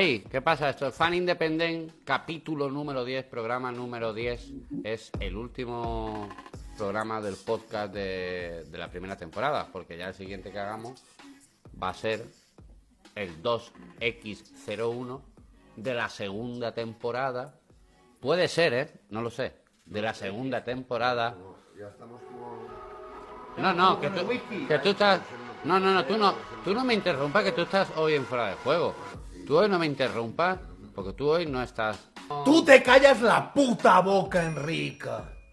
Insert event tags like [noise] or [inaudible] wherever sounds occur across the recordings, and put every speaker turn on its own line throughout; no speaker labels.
Hey, ¿qué pasa? Esto es Fan Independent, capítulo número 10, programa número 10. Es el último programa del podcast de, la primera temporada, porque ya el siguiente que hagamos va a ser el 2X01 de la segunda temporada. Puede ser, ¿eh? No lo sé. De la segunda temporada. No, no, que tú, que tú estás... No, no, no, tú no, tú no me interrumpas, que tú estás hoy en fuera de juego. Tú hoy no me interrumpas, porque tú hoy no estás...
Tú te callas la puta boca, Enrique.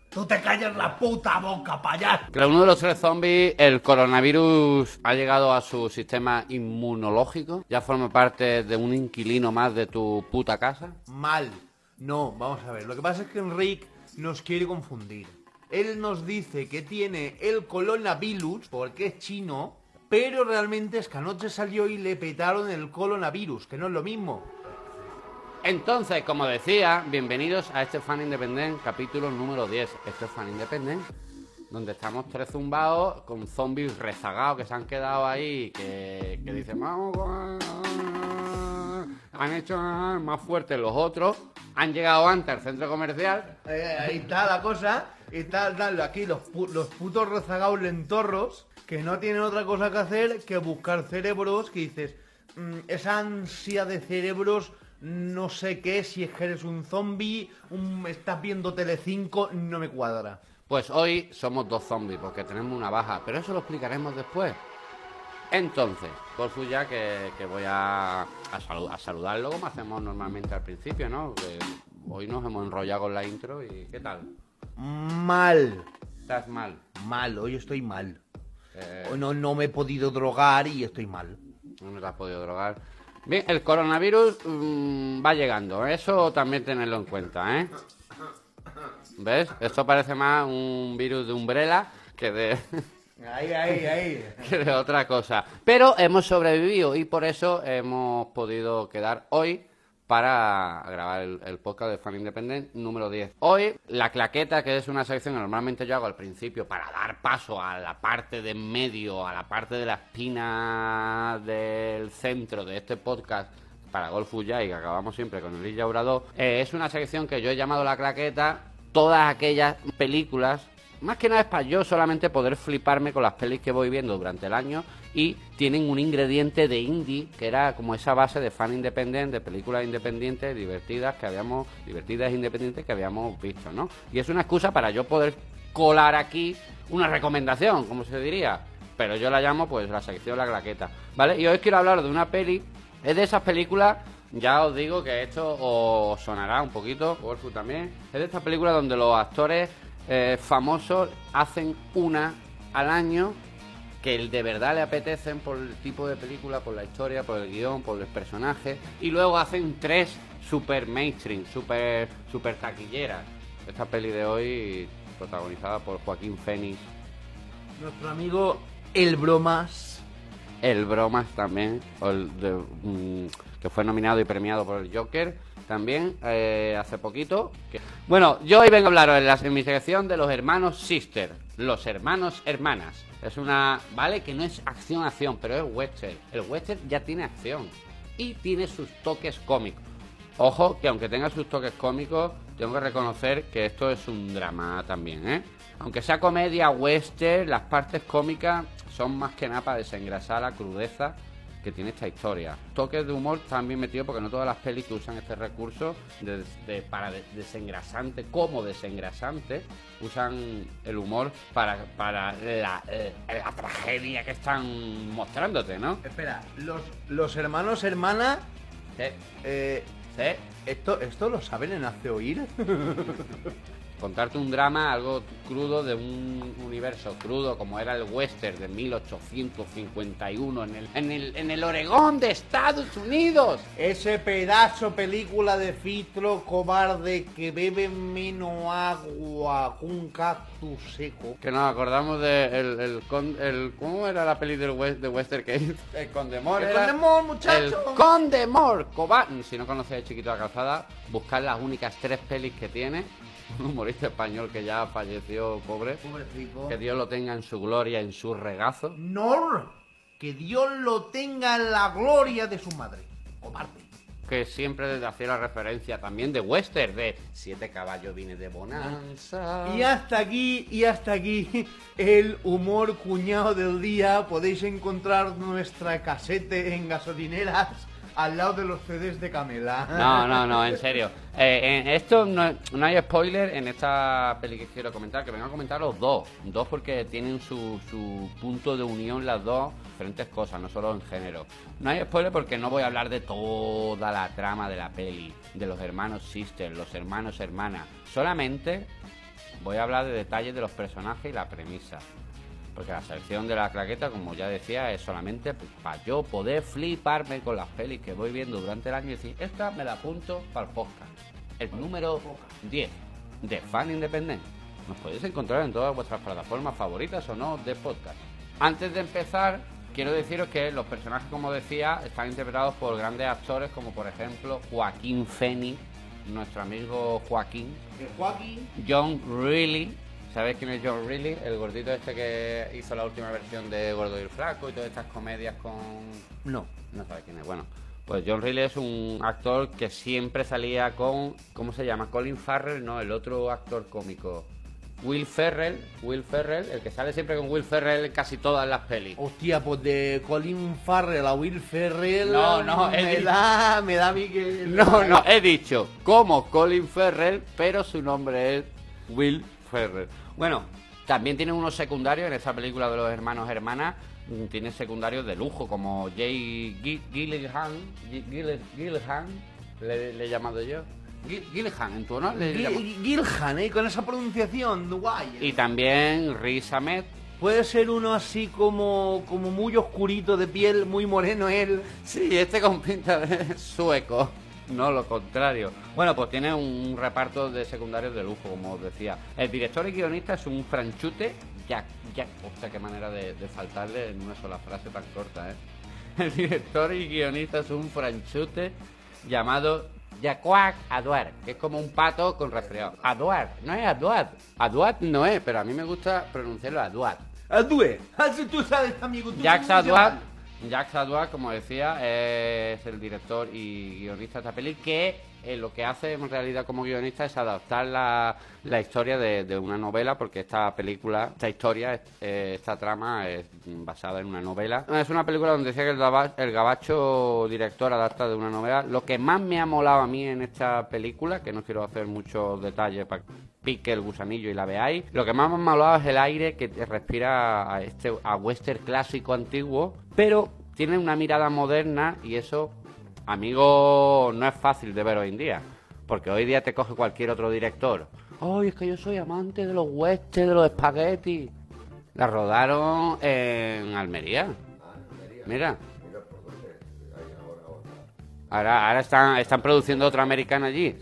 Tú te callas la puta boca, payaso.
Claro, uno de los tres zombies, el coronavirus ha llegado a su sistema inmunológico. Ya forma parte de un inquilino más de tu puta casa.
Mal. No, vamos a ver. Lo que pasa es que Enrique nos quiere confundir. Él nos dice que tiene el coronavirus porque es chino, pero realmente es que anoche salió y le petaron el coronavirus, que no es lo mismo.
Entonces, como decía, bienvenidos a este Fan Independent, capítulo número 10. Este es Fan Independent, donde estamos tres zumbados con zombies rezagados que se han quedado ahí, que, que dicen, vamos, han hecho más fuertes los otros, han llegado antes al centro comercial.
Eh, ahí está la cosa. Está dale, aquí los, pu- los putos rezagados lentorros que no tienen otra cosa que hacer que buscar cerebros que dices, "Mm, esa ansia de cerebros, no sé qué, si es que eres un zombie, un, estás viendo Telecinco, no me cuadra.
Pues hoy somos dos zombies porque tenemos una baja, pero eso lo explicaremos después. Entonces, Golfu ya que, que voy a, a, salu- a saludarlo como hacemos normalmente al principio, ¿no? Hoy nos hemos enrollado con la intro y ¿qué tal?
Mal,
¿Estás mal?
mal, hoy estoy mal.
Eh,
no, no me he podido drogar y estoy mal.
no te has podido drogar. Bien, el coronavirus mm, va llegando, eso también tenerlo en cuenta, ¿eh? ¿Ves? Esto parece más un virus de umbrella que de... [laughs]
Ahí, ahí, ahí. [laughs]
que de otra cosa. Pero hemos sobrevivido y por eso hemos podido quedar hoy para grabar el, podcast de Fan Independent número 10. Hoy, la claqueta, que es una sección que normalmente yo hago al principio para dar paso a la parte de en medio, a la parte de la espina del centro de este podcast para Golf y que acabamos siempre con el Illa eh, es una sección que yo he llamado la claqueta todas aquellas películas más que nada es para yo solamente poder fliparme con las pelis que voy viendo durante el año y tienen un ingrediente de indie que era como esa base de fan independiente, de películas independientes divertidas que habíamos, divertidas e independientes que habíamos visto, ¿no? Y es una excusa para yo poder colar aquí una recomendación, como se diría, pero yo la llamo pues la sección La Claqueta, ¿vale? Y hoy quiero hablar de una peli, es de esas películas ya os digo que esto os sonará un poquito, Wolfu también. Es de estas películas donde los actores eh, famosos hacen una al año que de verdad le apetecen por el tipo de película, por la historia, por el guion, por los personajes, y luego hacen tres super mainstream, super, super taquilleras. Esta peli de hoy, protagonizada por Joaquín Fénix,
Nuestro amigo El Bromas.
el Bromas también, o el de, mm, que fue nominado y premiado por el Joker también eh, hace poquito. Bueno, yo hoy vengo a hablaros en, la, en sección de los hermanos Sister, los hermanos hermanas. Es una, vale, que no es acción-acción, pero es western. El western ya tiene acción y tiene sus toques cómicos. Ojo, que aunque tenga sus toques cómicos, tengo que reconocer que esto es un drama también, ¿eh? Aunque sea comedia western, las partes cómicas son más que nada para desengrasar la crudeza que tiene esta historia. Toques de humor también metido porque no todas las pelis que usan este recurso de, de- para de- desengrasante como desengrasante usan el humor para, para la, eh, la tragedia que están mostrándote, ¿no?
Espera, los, los hermanos, hermana,
Sí,
eh,
sí.
¿esto, ¿esto lo saben en Hace Oír? [laughs]
contarte un drama, algo crudo de un universo crudo como era el western de 1851 en el, en el, en el Oregón de Estados Unidos.
Ese pedazo película de filtro cobarde que bebe menos agua que un cactus seco.
Que nos acordamos de el, el, con- el- ¿cómo era la peli del west, de western que hizo? El Condemor
¡El Condemor, muchacho!
El Condemor, cobarde. Si no conocéis Chiquito de la Calzada, buscad las únicas tres pelis que tiene. Un humorista español que ya falleció, pobre.
Pobrecito.
Que Dios lo tenga en su gloria, en su regazo.
Nor, que Dios lo tenga en la gloria de su madre. Cobarde.
que siempre hacía la referencia también de western, de siete caballos viene de bonanza.
Y hasta aquí, y hasta aquí el humor cuñado del día. Podéis encontrar nuestra casete en gasolineras al lado de los CDs de Camela.
No, no, no, en serio. Eh, en esto no, no hay spoiler en esta peli que quiero comentar, que vengo a comentar los dos. Dos porque tienen su, su punto de unión las dos, diferentes cosas, no solo en género. No hay spoiler porque no voy a hablar de toda la trama de la peli, de los hermanos sister, los hermanos hermanas. Solamente voy a hablar de detalles de los personajes y la premisa. Porque la selección de la claqueta, como ya decía, es solamente para yo poder fliparme con las pelis que voy viendo durante el año y decir, esta me la apunto para el podcast. El número 10 de Fan Independent. Nos podéis encontrar en todas vuestras plataformas favoritas o no de podcast. Antes de empezar, quiero deciros que los personajes, como decía, están interpretados por grandes actores como por ejemplo Joaquín Phoenix, nuestro amigo Joaquín,
Joaquín.
John Reilly. ¿Sabéis quién es John Reilly? El gordito este que hizo la última versión de Gordo y el Flaco y todas estas comedias con...
No.
No sabes quién es. Bueno, pues John Reilly es un actor que siempre salía con... ¿Cómo se llama? Colin Farrell, no, el otro actor cómico. Will Ferrell, Will Ferrell, el que sale siempre con Will Ferrell en casi todas las pelis.
Hostia, pues de Colin Farrell a Will Ferrell.
No, no,
me da, me da a mí que.
No, no, he dicho como Colin Ferrell, pero su nombre es Will Ferrell. Bueno, también tiene unos secundarios en esta película de los hermanos hermanas. mm, Tiene secundarios de lujo, como Jay Gi- Gilligan. Gi- Gill- Gilligan, le, le he llamado yo. Gi- Gilligan, en tu honor
Gilhan, ¿eh? Con esa pronunciación, guay.
Y también Riz Ahmed.
Puede ser uno así como, como muy oscurito de piel, muy moreno él.
Sí, este con pinta de [laughs] sueco, [laughs] no lo contrario. Bueno, pues tiene un reparto de secundarios de lujo, como os decía. El director y guionista es un franchute, Jack, Jack, hostia, qué manera de, de faltarle en una sola frase tan corta, ¿eh? [laughs] El director y guionista es un franchute llamado Jacquac Aduar, que es como un pato con resfriado. Aduar, no es Aduat. Aduat no es, pero a mí me gusta pronunciarlo Aduat.
Adue, así tú sabes, amigo. tú
Jacques. Jacques Adouat, como decía, es el director y guionista de esta peli que eh, lo que hace en realidad como guionista es adaptar la, la historia de, una novela, porque esta película, esta historia, eh, esta trama es basada en una novela. Es una película donde decía que el, gaba- el gabacho director adapta de una novela. Lo que más me ha molado a mí en esta película, que no quiero hacer muchos detalles para que pique el gusanillo y la veáis, lo que más me ha molado es el aire que respira a este a western clásico antiguo, pero tiene una mirada moderna y eso, amigo, no es fácil de ver hoy en día. Porque hoy día te coge cualquier otro director. ¡Ay, es que yo soy amante de los westerns, de los espaguetis! La rodaron en Almería. Mira. Ahora, ahora están, están produciendo otra americana allí.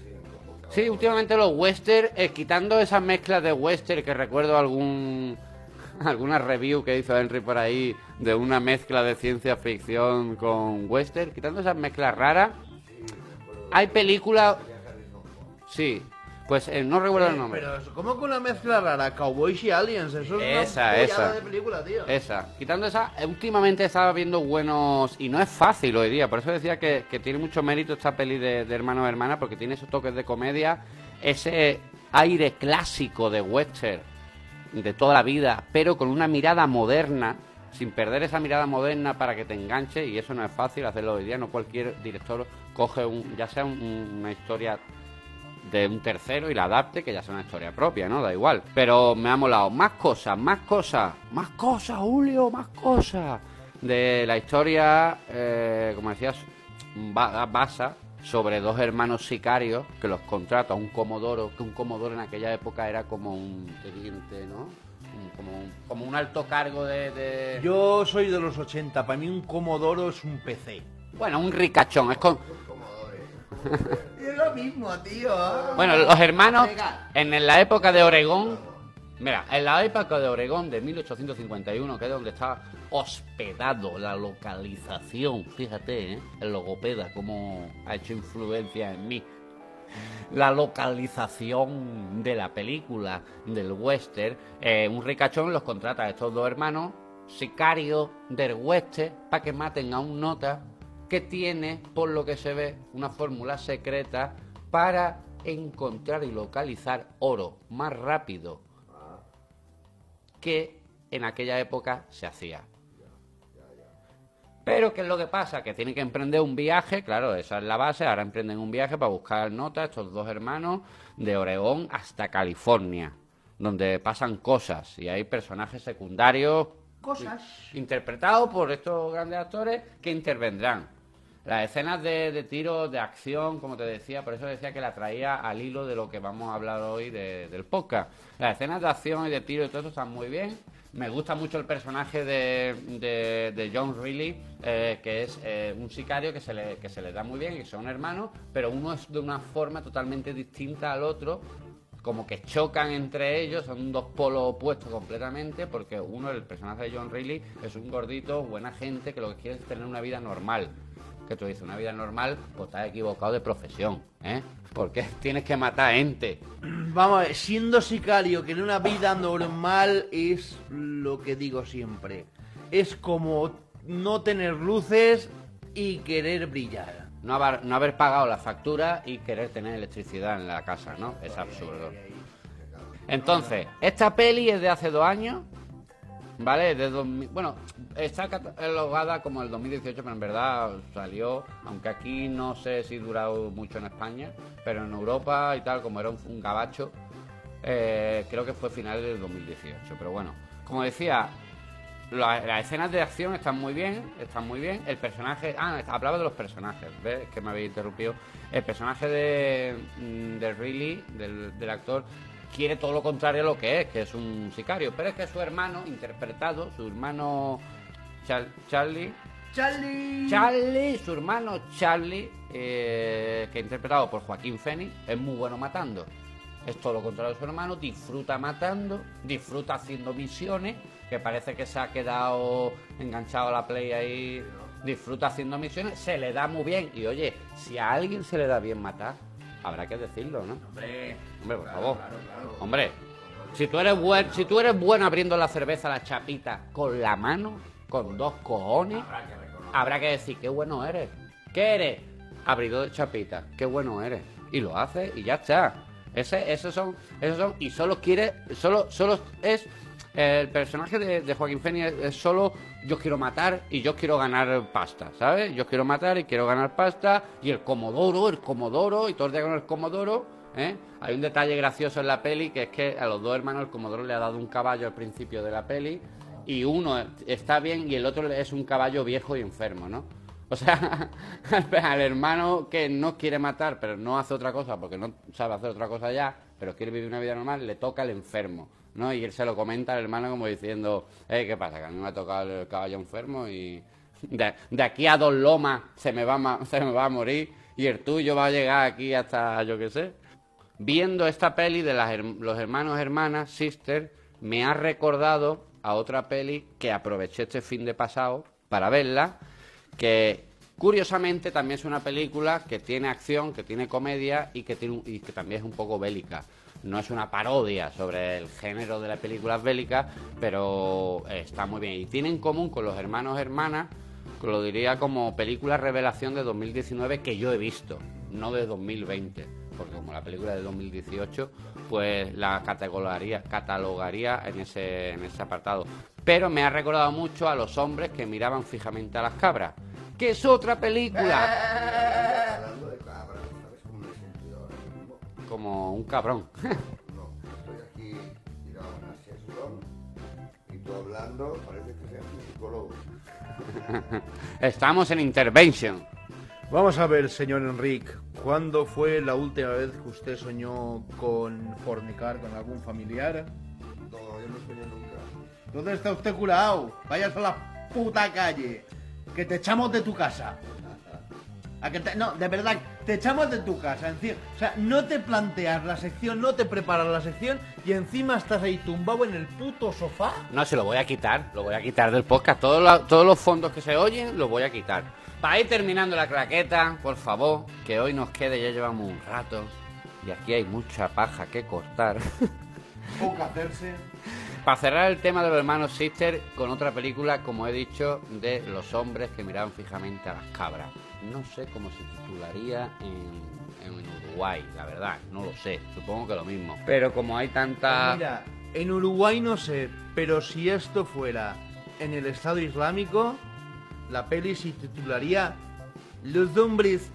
Sí, últimamente los western, eh, quitando esas mezclas de western que recuerdo algún [laughs] alguna review que hizo Henry por ahí de una mezcla de ciencia ficción con western, quitando esas mezclas raras, hay películas... Sí, pues eh, no recuerdo el nombre.
Pero ¿cómo con una mezcla rara? Cowboys y aliens, eso es
Esa,
una
esa.
de película, tío.
Esa, quitando esa, eh, últimamente estaba viendo buenos, y no es fácil hoy día, por eso decía que, que tiene mucho mérito esta peli de, de hermano hermana, porque tiene esos toques de comedia, ese aire clásico de western de toda la vida, pero con una mirada moderna, sin perder esa mirada moderna para que te enganche, y eso no es fácil hacerlo hoy día, no cualquier director coge un, ya sea un- una historia de un tercero y la adapte, que ya sea una historia propia, ¿no? Da igual. Pero me ha molado. Más cosas, más cosas, más cosas, Julio, más cosas. De la historia, eh, como decías, ba- basa sobre dos hermanos sicarios que los contrata un comodoro, que un comodoro en aquella época era como un teniente, ¿no? Como un, como un alto cargo de... de-
Yo soy de los 80, para mí un Comodoro es un PC.
Bueno, un ricachón, es con...
Es lo mismo, tío.
Bueno, los hermanos, en la época de Oregón, mira, en la época de Oregón de 1851, que es donde está hospedado la localización, fíjate, ¿eh? el logopeda, cómo ha hecho influencia en mí. La localización de la película, del western, eh, un ricachón los contrata a estos dos hermanos, sicarios del western, para que maten a un nota que tiene, por lo que se ve, una fórmula secreta para encontrar y localizar oro más rápido que en aquella época se hacía. Pero, ¿qué es lo que pasa? Que tienen que emprender un viaje, claro, esa es la base, ahora emprenden un viaje para buscar notas, estos dos hermanos, de Oregón hasta California, donde pasan cosas y hay personajes secundarios
Cosas.
interpretados por estos grandes actores que intervendrán. Las escenas de, de tiro, de acción, como te decía, por eso decía que la traía al hilo de lo que vamos a hablar hoy de- del podcast. Las escenas de acción y de tiro y todo eso están muy bien. Me gusta mucho el personaje de, John Reilly, eh, que es eh, un sicario que se, le, que se le da muy bien, que son hermanos, pero uno es de una forma totalmente distinta al otro, como que chocan entre ellos, son dos polos opuestos completamente, porque uno, el personaje de John Reilly, es un gordito, buena gente, que lo que quiere es tener una vida normal. Que tú dices, una vida normal, pues estás equivocado de profesión, ¿eh? Porque tienes que matar gente.
Vamos a ver, siendo sicario que en una vida normal es lo que digo siempre. Es como no tener luces y querer brillar.
No haber, no haber pagado la factura y querer tener electricidad en la casa, ¿no? Es absurdo. Entonces, esta peli es de hace dos años, ¿vale? De 2000 bueno, está catalogada como el 2018, pero en verdad salió, aunque aquí no sé si durado mucho en España, pero en Europa y tal, como era un, un gabacho, eh, creo que fue final del 2018. Pero bueno, como decía, la- las escenas de acción están muy bien, están muy bien. El personaje, ah, hablaba de los personajes, ¿ves? Que me habéis interrumpido. El personaje de, mm, de Riley, del, del actor, quiere todo lo contrario a lo que es, que es un sicario. Pero es que su hermano, interpretado, su hermano Char- Charlie,
¡Charlie!
Charlie, su hermano Charlie, eh, que interpretado por Joaquín Phoenix, es muy bueno matando. Es todo lo contrario de su hermano, disfruta matando, disfruta haciendo misiones, que parece que se ha quedado enganchado a la play ahí, disfruta haciendo misiones, se le da muy bien. Y oye, si a alguien se le da bien matar, habrá que decirlo, ¿no?
Hombre,
Hombre, por favor. Hombre, si tú eres buen, si tú eres bueno abriendo la cerveza la chapita con la mano, con dos cojones, habrá que decir qué bueno eres. ¿Qué eres? Abridor de chapita. Qué bueno eres. Y lo haces y ya está. Ese, esos son, esos son, y solo quiere, solo, solo es el personaje de, Joaquín Phoenix es, solo yo quiero matar y yo quiero ganar pasta, ¿sabes? Yo quiero matar y quiero ganar pasta y el comodoro, el comodoro y todo el día con el comodoro, ¿eh? Hay un detalle gracioso en la peli que es que a los dos hermanos el comodoro le ha dado un caballo al principio de la peli y uno está bien y el otro es un caballo viejo y enfermo, ¿no? O sea, [laughs] al hermano que no quiere matar, pero no hace otra cosa porque no sabe hacer otra cosa ya, pero quiere vivir una vida normal, le toca el enfermo, ¿no? Y él se lo comenta al hermano como diciendo, eh, ¿qué pasa? Que a mí me ha tocado el caballo enfermo y de, aquí a dos lomas se me, va a, [laughs] se me va a morir y el tuyo va a llegar aquí hasta, yo qué sé. Viendo esta peli de los hermanos hermanas, Sister, me ha recordado a otra peli que aproveché este fin de pasado para verla, que curiosamente también es una película que tiene acción, que tiene comedia y que, tiene y que también es un poco bélica. No es una parodia sobre el género de las películas bélicas, pero eh, está muy bien. Y tiene en común con los hermanos hermanas, lo diría como película revelación de 2019 que yo he visto, no de 2020. Porque como la película de 2018, pues la catalogaría, catalogaría en ese, en ese apartado. Pero me ha recordado mucho a los hombres que miraban fijamente a las cabras, que es otra película como un cabrón.
No, estoy aquí tirado en una sesión y tú hablando, parece que seas un psicólogo. [laughs]
Estamos en Intervention.
Vamos a ver, señor Enrique, ¿cuándo fue la última vez que usted soñó con fornicar con algún familiar?
No, yo no soñé nunca.
¿Dónde está usted curado? Vayas a la puta calle, que te echamos de tu casa. A que te- no, de verdad, te echamos de tu casa. encima- o sea, no te planteas la sección, no te preparas la sección y encima estás ahí tumbado en el puto sofá.
No, se lo voy a quitar, lo voy a quitar del podcast. Todos los, todos los fondos que se oyen los voy a quitar. Para ir terminando la claqueta, por favor, que hoy nos quede, ya llevamos un rato. Y aquí hay mucha paja que cortar. [laughs]
O que hacerse.
Para cerrar el tema de los hermanos Sister, con otra película, como he dicho, de los hombres que miraban fijamente a las cabras. No sé cómo se titularía en, en Uruguay, la verdad, no lo sé, supongo que lo mismo. Pero como hay tanta...
Pues Mira, en Uruguay no sé, pero si esto fuera en el Estado Islámico, la peli se titularía Los hombres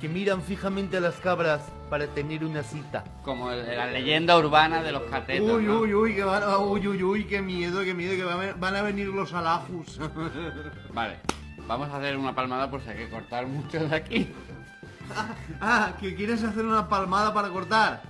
que miran fijamente a las cabras para tener una cita.
Como el- la leyenda urbana de los catetos.
Uy,
¿no?
uy, uy, que van a, uy, uy, uy, qué miedo, qué miedo, que van a, van a venir los alajus.
Vale, vamos a hacer una palmada por si hay que cortar mucho de aquí.
ah, que quieres hacer una palmada para cortar.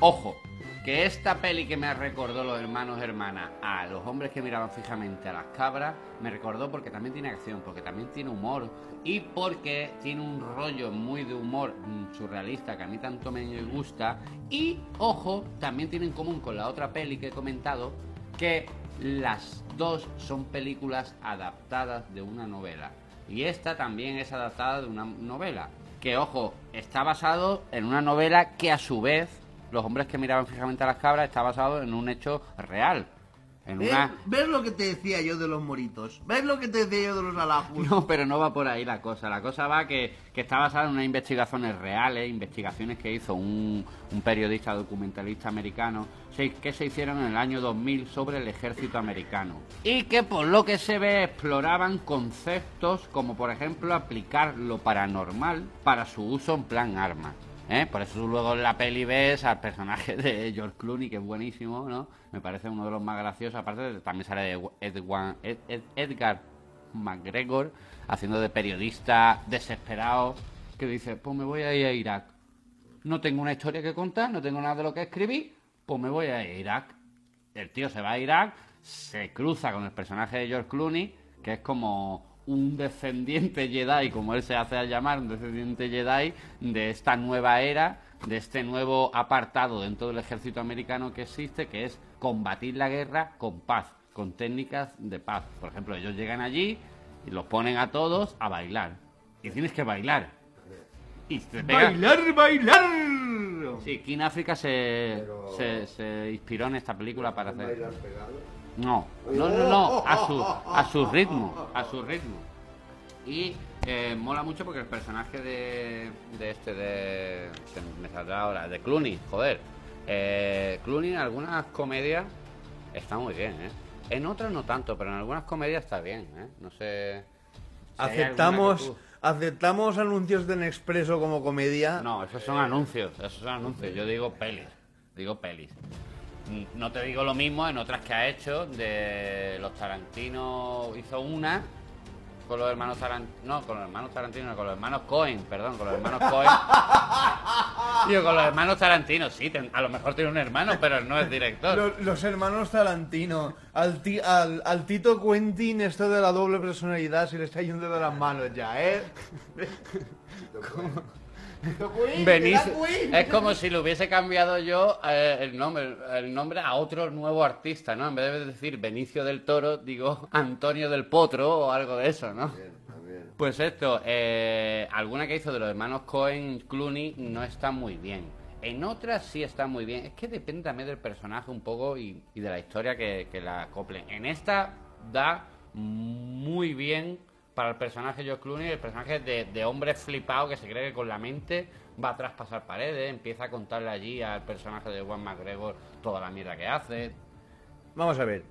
Ojo, que esta peli que me recordó los hermanos hermanas a los hombres que miraban fijamente a las cabras, me recordó porque también tiene acción, porque también tiene humor y porque tiene un rollo muy de humor mm, surrealista que a mí tanto me gusta. Y, ojo, también tiene en común con la otra peli que he comentado que las dos son películas adaptadas de una novela. Y esta también es adaptada de una novela. Que, ojo, está basado en una novela que a su vez, los hombres que miraban fijamente a las cabras, está basado en un hecho real. En
¿Eh?
una...
¿Ves lo que te decía yo de los moritos? ¿Ves lo que te decía yo de los alajus?
No, pero no va por ahí la cosa. La cosa va que, que está basada en unas investigaciones reales, investigaciones que hizo un, un periodista documentalista americano, que se hicieron en el año 2000 sobre el ejército americano. Y que por lo que se ve exploraban conceptos como por ejemplo aplicar lo paranormal para su uso en plan armas. ¿Eh? Por eso luego en la peli ves al personaje de George Clooney, que es buenísimo, ¿no? Me parece uno de los más graciosos. Aparte, de- también sale Edwan- Ed- Ed- Edgar McGregor haciendo de periodista desesperado que dice, pues me voy a ir a Irak. No tengo una historia que contar, no tengo nada de lo que escribir, pues me voy a ir a Irak. El tío se va a Irak, se cruza con el personaje de George Clooney, que es como un descendiente Jedi, como él se hace a llamar, un descendiente Jedi de esta nueva era, de este nuevo apartado dentro del ejército americano que existe, que es combatir la guerra con paz, con técnicas de paz. Por ejemplo, ellos llegan allí y los ponen a todos a bailar. Y tienes que bailar. Y te pega-
¡Bailar, bailar!
Sí, King África se,
Pero-
se, se inspiró en esta película para hacer.
bailar pegado.
No, no, no, no, a su, a su ritmo, a su ritmo. Y eh, mola mucho porque el personaje de, de este, de. Se me saldrá ahora, de Clooney, joder. Eh, Clooney en algunas comedias está muy bien, ¿eh? En otras no tanto, pero en algunas comedias está bien, ¿eh? No sé. si
Aceptamos,
tú-
aceptamos anuncios de Nespresso como comedia.
No, esos son anuncios, esos son anuncios. Yo digo pelis, digo pelis. No te digo lo mismo en otras que ha hecho, de los Tarantino hizo una con los hermanos Tarantino, no, con los hermanos Tarantino, no, con los hermanos Cohen, perdón, con los hermanos Cohen. [laughs] Digo, con los hermanos Tarantino, sí, ten- a lo mejor tiene un hermano, pero no es director.
Los, los hermanos Tarantino, al, ti- al, al Tito Quentin esto de la doble personalidad se le está yendo de las manos ya, ¿eh? [laughs] Tito
Es como si le hubiese cambiado yo eh, el nombre el nombre a otro nuevo artista, ¿no? En vez de decir Benicio del Toro, digo Antonio del Potro o algo de eso, ¿no?
Bien.
Pues esto, eh, alguna que hizo de los hermanos Cohen Clooney no está muy bien. En otras sí está muy bien. Es que depende también del personaje un poco y, y de la historia que, que la acoplen. En esta da muy bien para el personaje George Clooney, el personaje de, de hombre flipado que se cree que con la mente va a traspasar paredes, empieza a contarle allí al personaje de Juan McGregor toda la mierda que hace.
Vamos a ver.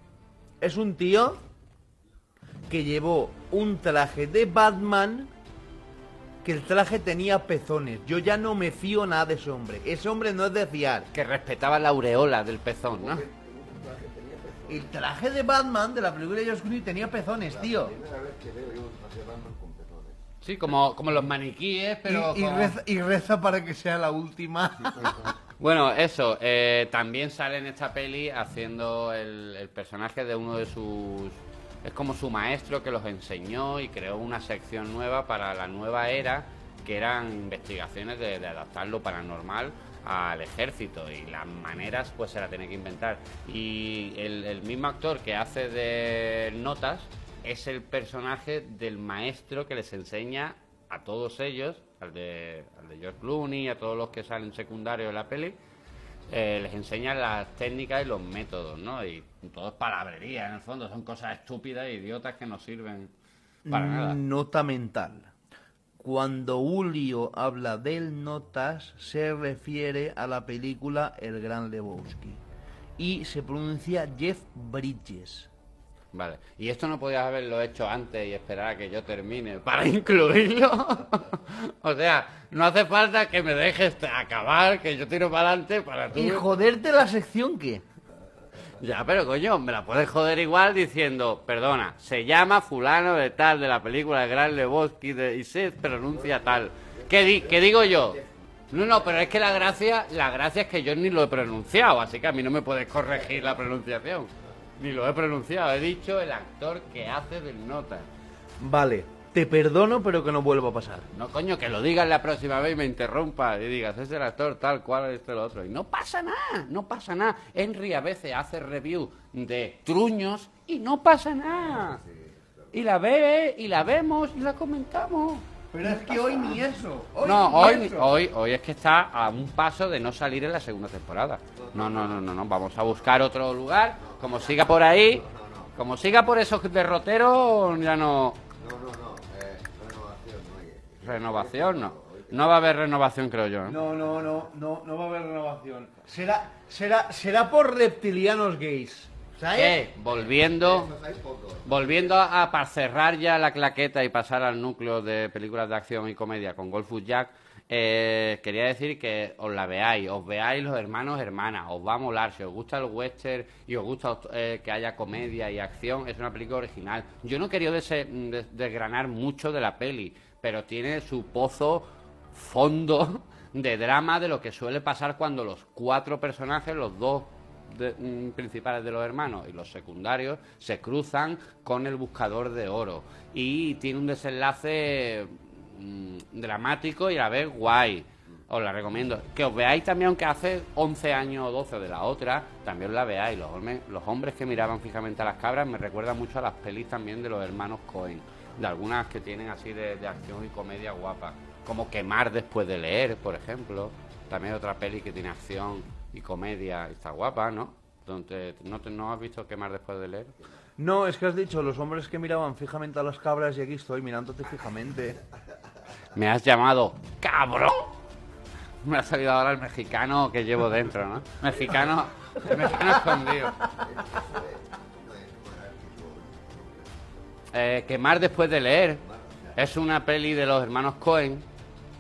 Es un tío que llevó un traje de Batman que el traje tenía pezones. Yo ya no me fío nada de ese hombre. Ese hombre no es de fiar.
Que respetaba la aureola del pezón, ¿no?
El traje de Batman de la película de George Clooney tenía pezones, tío.
Batman con pezones.
Sí, como, como los maniquíes, pero...
y, y
con-
reza, y reza para que sea la última. [laughs]
Bueno, eso, eh, también sale en esta peli haciendo el, el personaje de uno de sus... Es como su maestro que los enseñó y creó una sección nueva para la nueva era, que eran investigaciones de, de adaptar lo paranormal al ejército y las maneras pues se la tiene que inventar. Y el, el mismo actor que hace de Notas es el personaje del maestro que les enseña a todos ellos, al de, al de George Clooney, a todos los que salen secundarios de la peli, eh, les enseñan las técnicas y los métodos, ¿no? Y todo es palabrería, en el fondo, son cosas estúpidas e idiotas que no sirven para nada.
Nota mental. Cuando Julio habla del notas, se refiere a la película El Gran Lebowski. Y se pronuncia Jeff Bridges.
Vale. Y esto no podías haberlo hecho antes y esperar a que yo termine para [laughs] incluirlo. o sea, no hace falta que me dejes acabar, que yo tiro para adelante para tú.
¿Y joderte la sección qué?
Ya, pero coño, me la puedes joder igual diciendo, perdona, se llama fulano de tal de la película de Gran Lebowski de, y se pronuncia tal. ¿Qué, di- qué digo yo? No, no, pero es que la gracia, la gracia es que yo ni lo he pronunciado, así que a mí no me puedes corregir la pronunciación. Ni lo he pronunciado, he dicho el actor que hace del nota.
Vale, te perdono, pero que no vuelva a pasar.
No, coño, que lo digas la próxima vez y me interrumpa y digas, es el actor tal cual, este lo otro. Y no pasa nada, no pasa nada. Henry a veces hace review de truños y no pasa nada. Y la ve, y la vemos, y la comentamos.
Pero es que hoy ni eso.
No, hoy, hoy, hoy es que está a un paso de no salir en la segunda temporada. No, no, no, no, no. Vamos a buscar otro lugar. Como siga por ahí, como siga por esos derroteros, ya no.
No, no, no. Eh, renovación, no hay.
Renovación, no. No va a haber renovación, creo yo. ¿eh?
No, no, no, no, no va a haber renovación. Será, será, será por reptilianos gays.
¿Qué? Volviendo, volviendo a, a- para cerrar ya la claqueta y pasar al núcleo de películas de acción y comedia con Golfus Jack, eh, quería decir que os la veáis, os veáis los hermanos hermanas, os va a molar. Si os gusta el western y os gusta eh, que haya comedia y acción, es una película original. Yo no quería des- desgranar mucho de la peli, pero tiene su pozo fondo [laughs] de drama de lo que suele pasar cuando los cuatro personajes, los dos principales de los hermanos y los secundarios se cruzan con el buscador de oro y tiene un desenlace mm, dramático y a la vez guay. Os la recomiendo. Que os veáis también, aunque hace 11 años o 12 de la otra, también la veáis. Los, hombres- los hombres que miraban fijamente a las cabras me recuerdan mucho a las pelis también de los hermanos Cohen. De algunas que tienen así de, de acción y comedia guapa. Como Quemar después de leer, por ejemplo. También otra peli que tiene acción y comedia está guapa, ¿no? Donde, ¿no, te- ¿No has visto Quemar después de leer?
No, es que has dicho los hombres que miraban fijamente a las cabras y aquí estoy mirándote fijamente.
Me has llamado cabrón. Me ha salido ahora el mexicano que llevo dentro, ¿no? Mexicano, el mexicano escondido. Eh, Quemar después de leer es una peli de los hermanos Cohen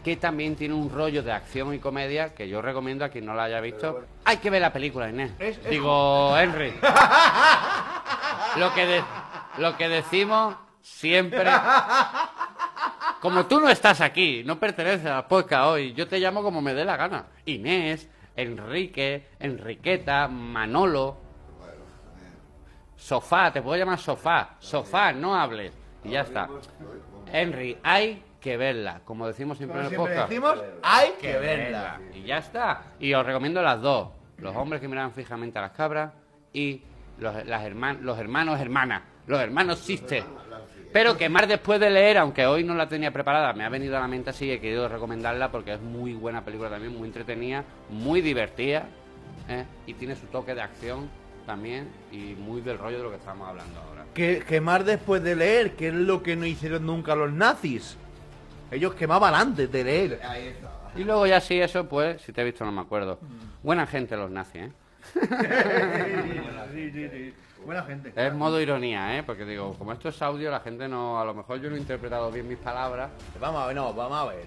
que también tiene un rollo de acción y comedia que yo recomiendo a quien no la haya visto. Hay que ver la película, Inés.
Es- es-
Digo, Henry. Lo que, de- lo que decimos siempre como tú no estás aquí, no perteneces al podcast hoy, yo te llamo como me dé la gana. Inés, Enrique, Enriqueta, Manolo. Sofá, te puedo llamar sofá. Sofá, no hables. Y ya está. Henry, hay que verla, como decimos siempre
Como
en el
siempre
podcast.
decimos, hay que verla.
Y ya está. Y os recomiendo las dos. Los hombres que miran fijamente a las cabras y los, las herman- los hermanos hermanas. Los hermanos sister. Pero quemar después de leer, aunque hoy no la tenía preparada, me ha venido a la mente así y he querido recomendarla porque es muy buena película también, muy entretenida, muy divertida ¿eh? y tiene su toque de acción también y muy del rollo de lo que estamos hablando ahora.
Que, quemar después de leer, que es lo que no hicieron nunca los nazis. Ellos quemaban antes de leer.
Ahí está.
Y luego ya sí, eso pues, si te he visto no me acuerdo. Buena gente los nazis, ¿eh?
Sí, sí, sí. Buena gente.
Es modo ironía, ¿eh? Porque digo, como esto es audio, la gente no... A lo mejor yo no he interpretado bien mis palabras.
Vamos a ver, no, vamos a ver.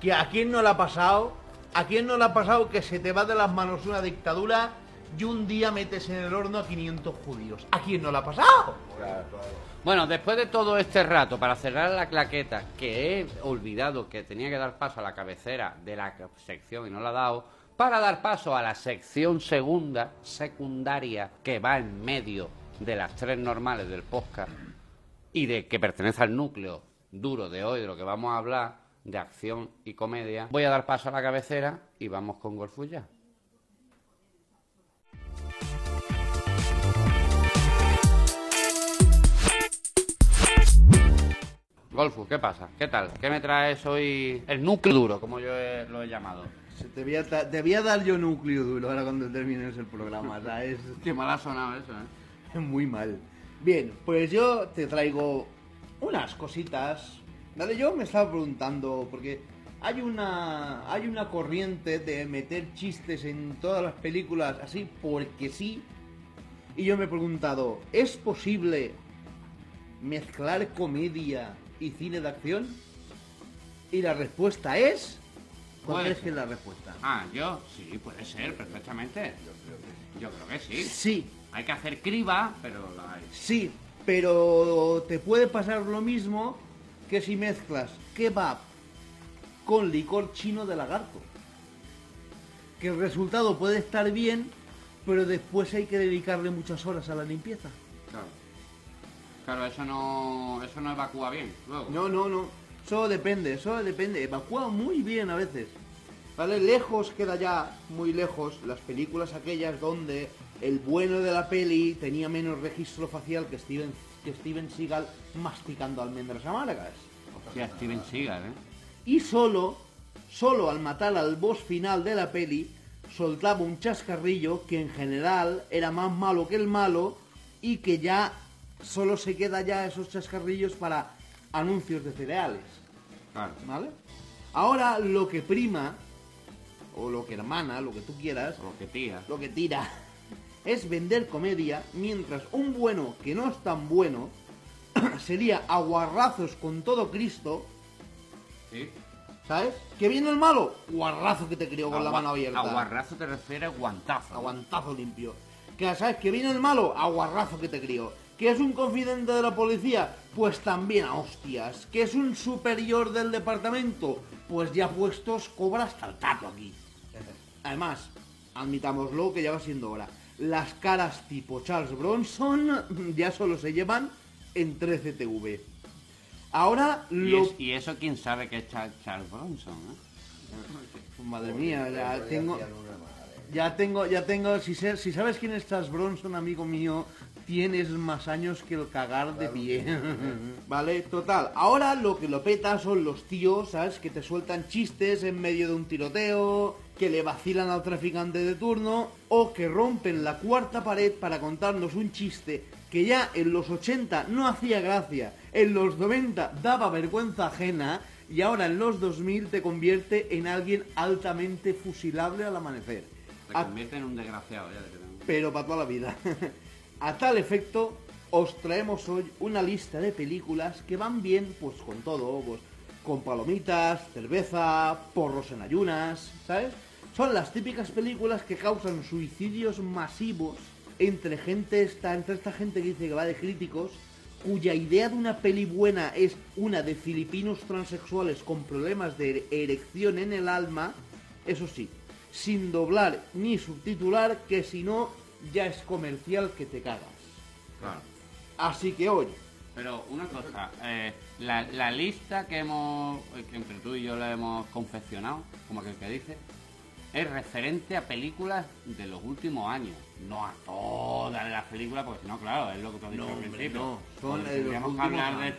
Que a quién no le ha pasado, a quién no le ha pasado que se te va de las manos una dictadura y un día metes en el horno a 500 judíos. ¿A quién no le ha pasado?
Bueno, después de todo este rato, para cerrar la claqueta, que he olvidado que tenía que dar paso a la cabecera de la sección y no la he dado, para dar paso a la sección segunda, secundaria, que va en medio de las tres normales del podcast y de que pertenece al núcleo duro de hoy, de lo que vamos a hablar, de acción y comedia, voy a dar paso a la cabecera y vamos con Golfulla. Golfu, ¿qué pasa? ¿Qué tal? ¿Qué me traes hoy? El núcleo duro, como yo he- lo he llamado.
Se Te voy, a, ta- te voy a dar yo núcleo duro ahora cuando termines el programa, ¿sabes? [laughs]
Qué mal ha sonado eso, ¿eh? [laughs]
Muy mal. Bien, pues yo te traigo unas cositas. Vale, yo me estaba preguntando, porque hay una, hay una corriente de meter chistes en todas las películas así porque sí. Y yo me he preguntado, ¿es posible mezclar comedia y cine de acción? Y la respuesta es... ¿Cuál crees que es la respuesta?
Ah, yo, sí, puede ser, perfectamente. Yo creo que sí.
Sí,
Hay que hacer criba, pero la hay.
Sí, pero te puede pasar lo mismo que si mezclas kebab con licor chino de lagarto. Que el resultado puede estar bien, pero después hay que dedicarle muchas horas a la limpieza.
Claro. Eso no, eso no evacúa bien. Luego.
No, no, no. Solo depende, solo depende. Evacúa muy bien a veces. ¿Vale? Lejos queda ya, muy lejos, las películas aquellas donde el bueno de la peli tenía menos registro facial que Steven, que Steven Seagal masticando almendras amargas.
Hostia, Steven Seagal, ¿eh?
Y solo, solo al matar al boss final de la peli, soltaba un chascarrillo que en general era más malo que el malo y que ya solo se queda ya esos chascarrillos para anuncios de cereales.
Claro.
¿Vale? Ahora lo que prima, o lo que hermana, lo que tú quieras,
Lo que tira.
lo que tira, es vender comedia, mientras un bueno que no es tan bueno [clears throat] sería aguarrazos con todo Cristo,
Sí.
¿sabes? Que viene el malo, guarrazo que te crió con la mano abierta.
Aguarrazo te refieres a guantazo.
Aguantazo limpio. Que sabes que viene el malo, aguarrazo que te crió. Que es un confidente de la policía, pues también a hostias. Que es un superior del departamento, pues ya puestos cobra hasta el tato aquí. [laughs] Además, admitámoslo que ya va siendo hora. Las caras tipo Charles Bronson [laughs] ya solo se llevan en 13TV. Ahora
Y,
lo...
es- y eso quién sabe que es Char- Charles Bronson, ¿eh? [laughs]
Madre mía, ya tengo... Ya tengo, ya tengo, si, sé- si sabes quién es Charles Bronson, amigo mío, tienes más años que el cagar de pie. [laughs] vale, total. Ahora lo que lo peta son los tíos, ¿sabes? Que te sueltan chistes en medio de un tiroteo, que le vacilan al traficante de turno, o que rompen la cuarta pared para contarnos un chiste que ya en los 80 no hacía gracia, en los 90 daba vergüenza ajena, y ahora en los 2000 te convierte en alguien altamente fusilable al amanecer.
Te convierte en un desgraciado ya de
pero para toda la vida. [laughs] A tal efecto, os traemos hoy una lista de películas que van bien, pues con todo, pues con palomitas, cerveza, porros en ayunas, ¿sabes? Son las típicas películas que causan suicidios masivos entre gente esta, entre esta gente que dice que va de críticos, cuya idea de una peli buena es una de filipinos transexuales con problemas de erección en el alma, eso sí, sin doblar ni subtitular, que si no ya es comercial que te cagas.
Claro.
Así que hoy,
Pero una cosa, eh, la, la lista que hemos, eh, que entre tú y yo la hemos confeccionado, como aquel que dice, es referente a películas de los últimos años, no a todas las películas, porque si no, claro, es lo que tú has dicho
No,
al principio.
no, son de los
que hablar de,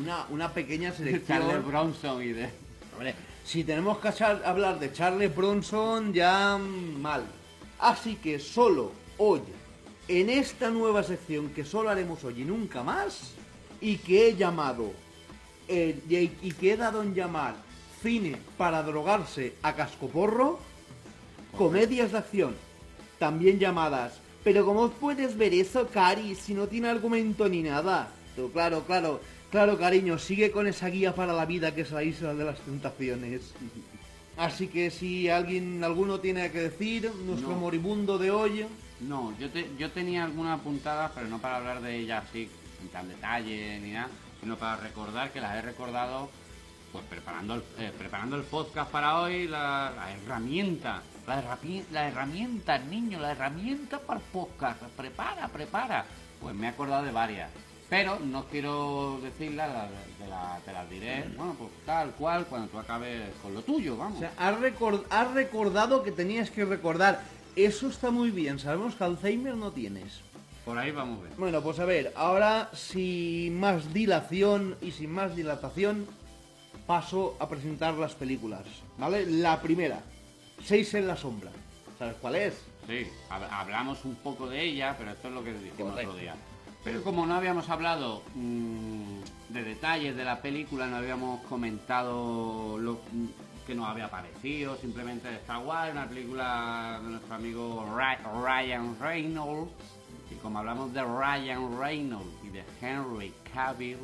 una, una pequeña
de Charles
selección.
Bronson y de...
Hombre, si tenemos que hablar de Charles Bronson, ya mm, mal. Así que solo hoy, en esta nueva sección que solo haremos hoy y nunca más, y que he llamado, eh, y, que he dado en llamar cine para drogarse a cascoporro, comedias de acción, también llamadas. Pero ¿cómo puedes ver eso, Cari, si no tiene argumento ni nada? Tú, claro, claro, claro, cariño, sigue con esa guía para la vida que es la isla de las tentaciones. [laughs] Así que si alguien, alguno tiene que decir, nuestro
No.
moribundo de hoy,
No, yo, te- yo tenía algunas apuntadas, pero no para hablar de ellas así en tan detalle ni nada, sino para recordar que las he recordado pues preparando el, eh, preparando el podcast para hoy, la, la herramienta, la, herrapi- la herramienta, niño, la herramienta para el podcast, prepara, prepara. Pues me he acordado de varias, pero no quiero decirlas, la- de la- te las diré, bueno, pues tal cual, cuando tú acabes con lo tuyo, vamos.
o sea, has, record- has recordado que tenías que recordar. Eso está muy bien, sabemos que Alzheimer no tienes.
Por ahí vamos bien.
Bueno, pues a ver, ahora sin más dilación y sin más dilatación, paso a presentar las películas, ¿vale? La primera, Seis en la sombra. ¿Sabes cuál es?
Sí, hab- hablamos un poco de ella, pero esto es lo que dijimos
Correcto.
otro día. Pero como no habíamos hablado mm, de detalles de la película, no habíamos comentado lo que nos había parecido, simplemente está guay, una película de nuestro amigo Ry- Ryan Reynolds. Y como hablamos de Ryan Reynolds y de Henry Cavill,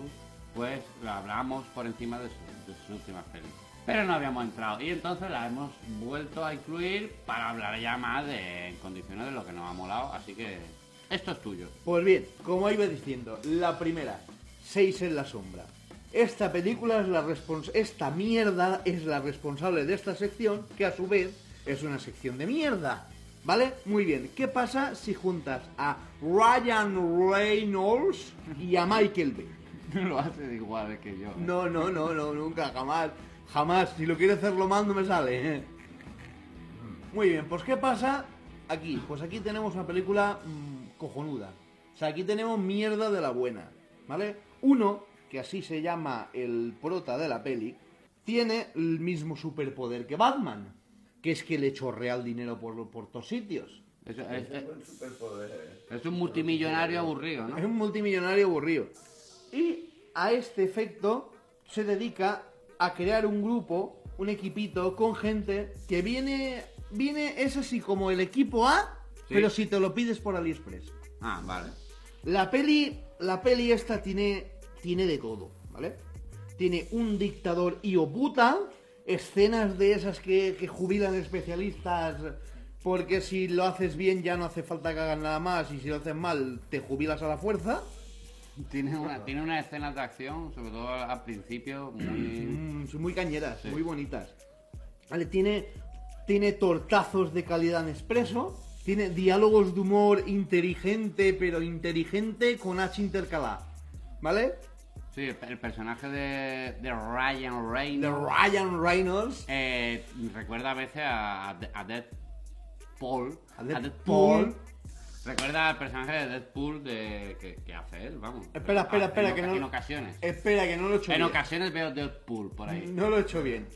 pues lo hablamos por encima de, su- de sus últimas películas. Pero no habíamos entrado y entonces la hemos vuelto a incluir para hablar ya más de en condiciones de lo que nos ha molado. Así que esto es tuyo.
Pues bien, como iba diciendo, la primera, Seis en la sombra. Esta película es la respons esta mierda es la responsable de esta sección, que a su vez es una sección de mierda. ¿Vale? Muy bien. ¿Qué pasa si juntas a Ryan Reynolds y a Michael Bay? [laughs]
lo hace igual que yo.
No, no, no, no, nunca, jamás. Jamás. Si lo quiere hacerlo mal, no me sale. ¿eh? Muy bien, pues ¿qué pasa aquí? Pues aquí tenemos una película mm, cojonuda. O sea, aquí tenemos mierda de la buena. ¿Vale? Uno, que así se llama el prota de la peli, tiene el mismo superpoder que Batman. Que es que le chorrea el dinero por, por todos sitios.
Es, es- es-
Un superpoder.
es un multimillonario aburrido, ¿no?
Es un multimillonario aburrido. Y a este efecto se dedica a crear un grupo, un equipito con gente que viene, viene es así como el equipo A,
Sí.
pero si te lo pides por AliExpress.
Ah, vale.
La peli, la peli esta tiene, tiene de todo, ¿vale? Tiene un dictador hijo puta, escenas de esas que, que jubilan especialistas, porque si lo haces bien ya no hace falta que hagan nada más, y si lo haces mal te jubilas a la fuerza.
Tiene una, tiene unas escenas de acción, sobre todo al, principio, muy...
Mm, son muy cañeras,
Sí.
muy bonitas. Vale, tiene, tiene tortazos de calidad en expreso, tiene diálogos de humor inteligente, pero inteligente con H intercalada. ¿Vale?
Sí, el, personaje de, de Ryan
De
Reynolds
Ryan Reynolds.
eh, recuerda a veces a, a, a Deadpool.
A Deadpool.
Recuerda al personaje de Deadpool de, que, que hace él, vamos.
Espera, espera,
Ah,
espera,
en
que no-
En ocasiones.
Espera, que no lo he hecho
En
bien.
ocasiones veo Deadpool por ahí.
No lo he hecho bien.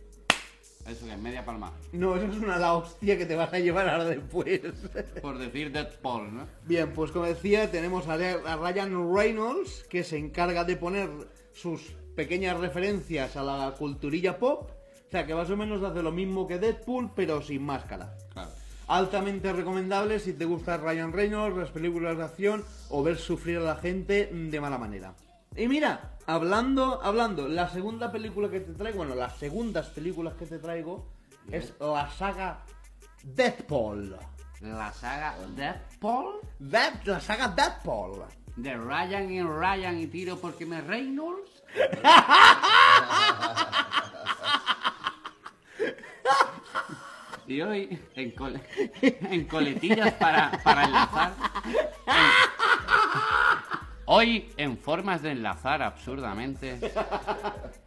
Eso que es media palma.
No, eso es una la hostia que te vas a llevar ahora después.
Por decir Deadpool, ¿no?
Bien, pues como decía, tenemos a, Ryan Reynolds, que se encarga de poner sus pequeñas referencias a la culturilla pop. O sea, que más o menos hace lo mismo que Deadpool, pero sin máscara.
Claro.
Altamente recomendable si te gusta Ryan Reynolds, las películas de acción o ver sufrir a la gente de mala manera. Y mira, hablando, hablando, la segunda película que te traigo, bueno, las segundas películas que te traigo es la saga Deadpool.
La saga Deadpool
Dead, la saga Deadpool.
de Ryan y Ryan y tiro porque me Reynolds. Y hoy, en, cole- en coletillas para, para enlazar. en- hoy, en formas de enlazar absurdamente.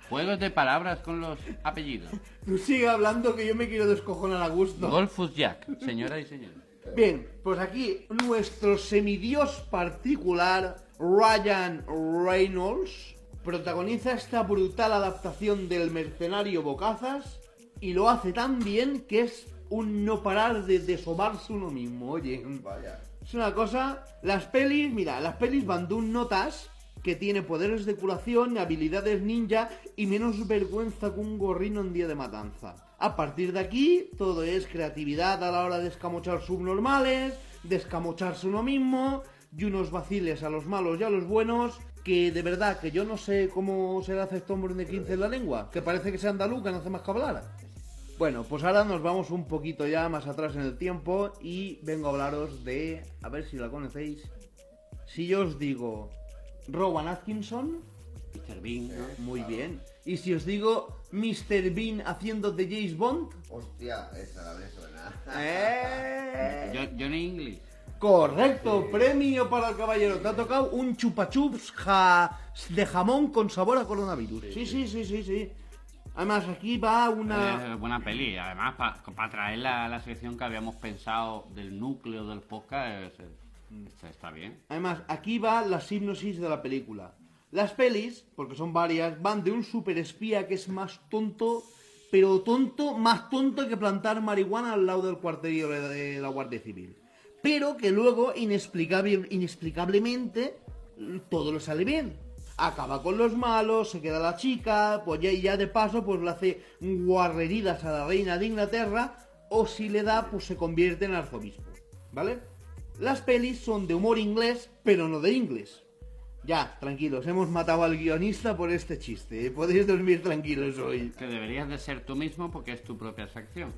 Juegos de palabras con los apellidos.
Tú sigue hablando que yo me quiero descojonar a gusto.
Golfus Jack, señora y señor.
Bien, pues aquí nuestro semidios particular, Ryan Reynolds, protagoniza esta brutal adaptación del mercenario Bocazas y lo hace tan bien que es un no parar de desobarse uno mismo, oye.
Vaya.
Es una cosa. Las pelis, mira, las pelis van de un notas que tiene poderes de curación, habilidades ninja y menos vergüenza que un gorrino en día de matanza. A partir de aquí, todo es creatividad a la hora de escamochar subnormales, de escamocharse uno mismo y unos vaciles a los malos y a los buenos. Que de verdad, que yo no sé cómo se le hace este hombre de 15 en la lengua, que parece que sea andaluz, que no hace más que hablar. Bueno, pues ahora nos vamos un poquito ya más atrás en el tiempo y vengo a hablaros de, a ver si la conocéis. Si yo os digo Rowan Atkinson,
Mr. Bean, ¿no?
muy bien. Y si os digo Mr. Bean haciendo de James Bond,
Hostia, esa la me suena.
¡eh!
Jo- Johnny English.
Correcto, premio para el caballero. Te ha tocado un chupachups ja- de jamón con sabor a coronavirus. Sí, sí, sí, sí, sí. Además, aquí va una...
Eh, buena peli. Además, para traer la, la sección que habíamos pensado del núcleo del podcast, es, Está, está bien.
Además, aquí va la hipnosis de la película. Las pelis, porque son varias, van de un superespía que es más tonto, pero tonto, más tonto que plantar marihuana al lado del cuartelillo de la Guardia Civil. Pero que luego, inexplicable- inexplicablemente, todo le sale bien. Acaba con los malos, se queda la chica, pues ya, ya de paso, pues le hace guarreridas a la reina de Inglaterra, o si le da, pues se convierte en arzobispo. ¿Vale? Las pelis son de humor inglés, pero no de inglés. Ya, tranquilos, hemos matado al guionista por este chiste. ¿eh? Podéis dormir tranquilos hoy.
Que deberías de ser tú mismo porque es tu propia sección.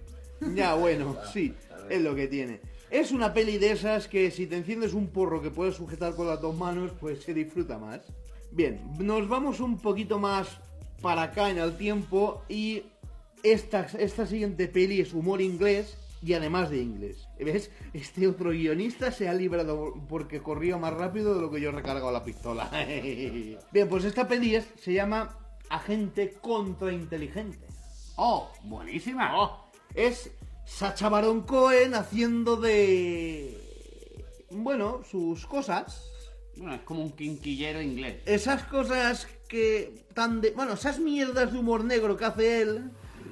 Ya, bueno, [laughs] sí, es lo que tiene. Es una peli de esas que si te enciendes un porro que puedes sujetar con las dos manos, pues se disfruta más. Bien, nos vamos un poquito más para acá en el tiempo y esta, esta siguiente peli es humor inglés y además de inglés. ¿Ves? Este otro guionista se ha librado porque corría más rápido de lo que yo he recargado la pistola. [laughs] Bien, pues esta peli es- se llama Agente Contrainteligente.
¡Oh! ¡Buenísima!
Oh, es Sacha Baron Cohen haciendo de. Bueno, sus cosas.
Bueno, es como un quinquillero inglés.
Esas cosas que. tan de. Bueno, esas mierdas de humor negro que hace él,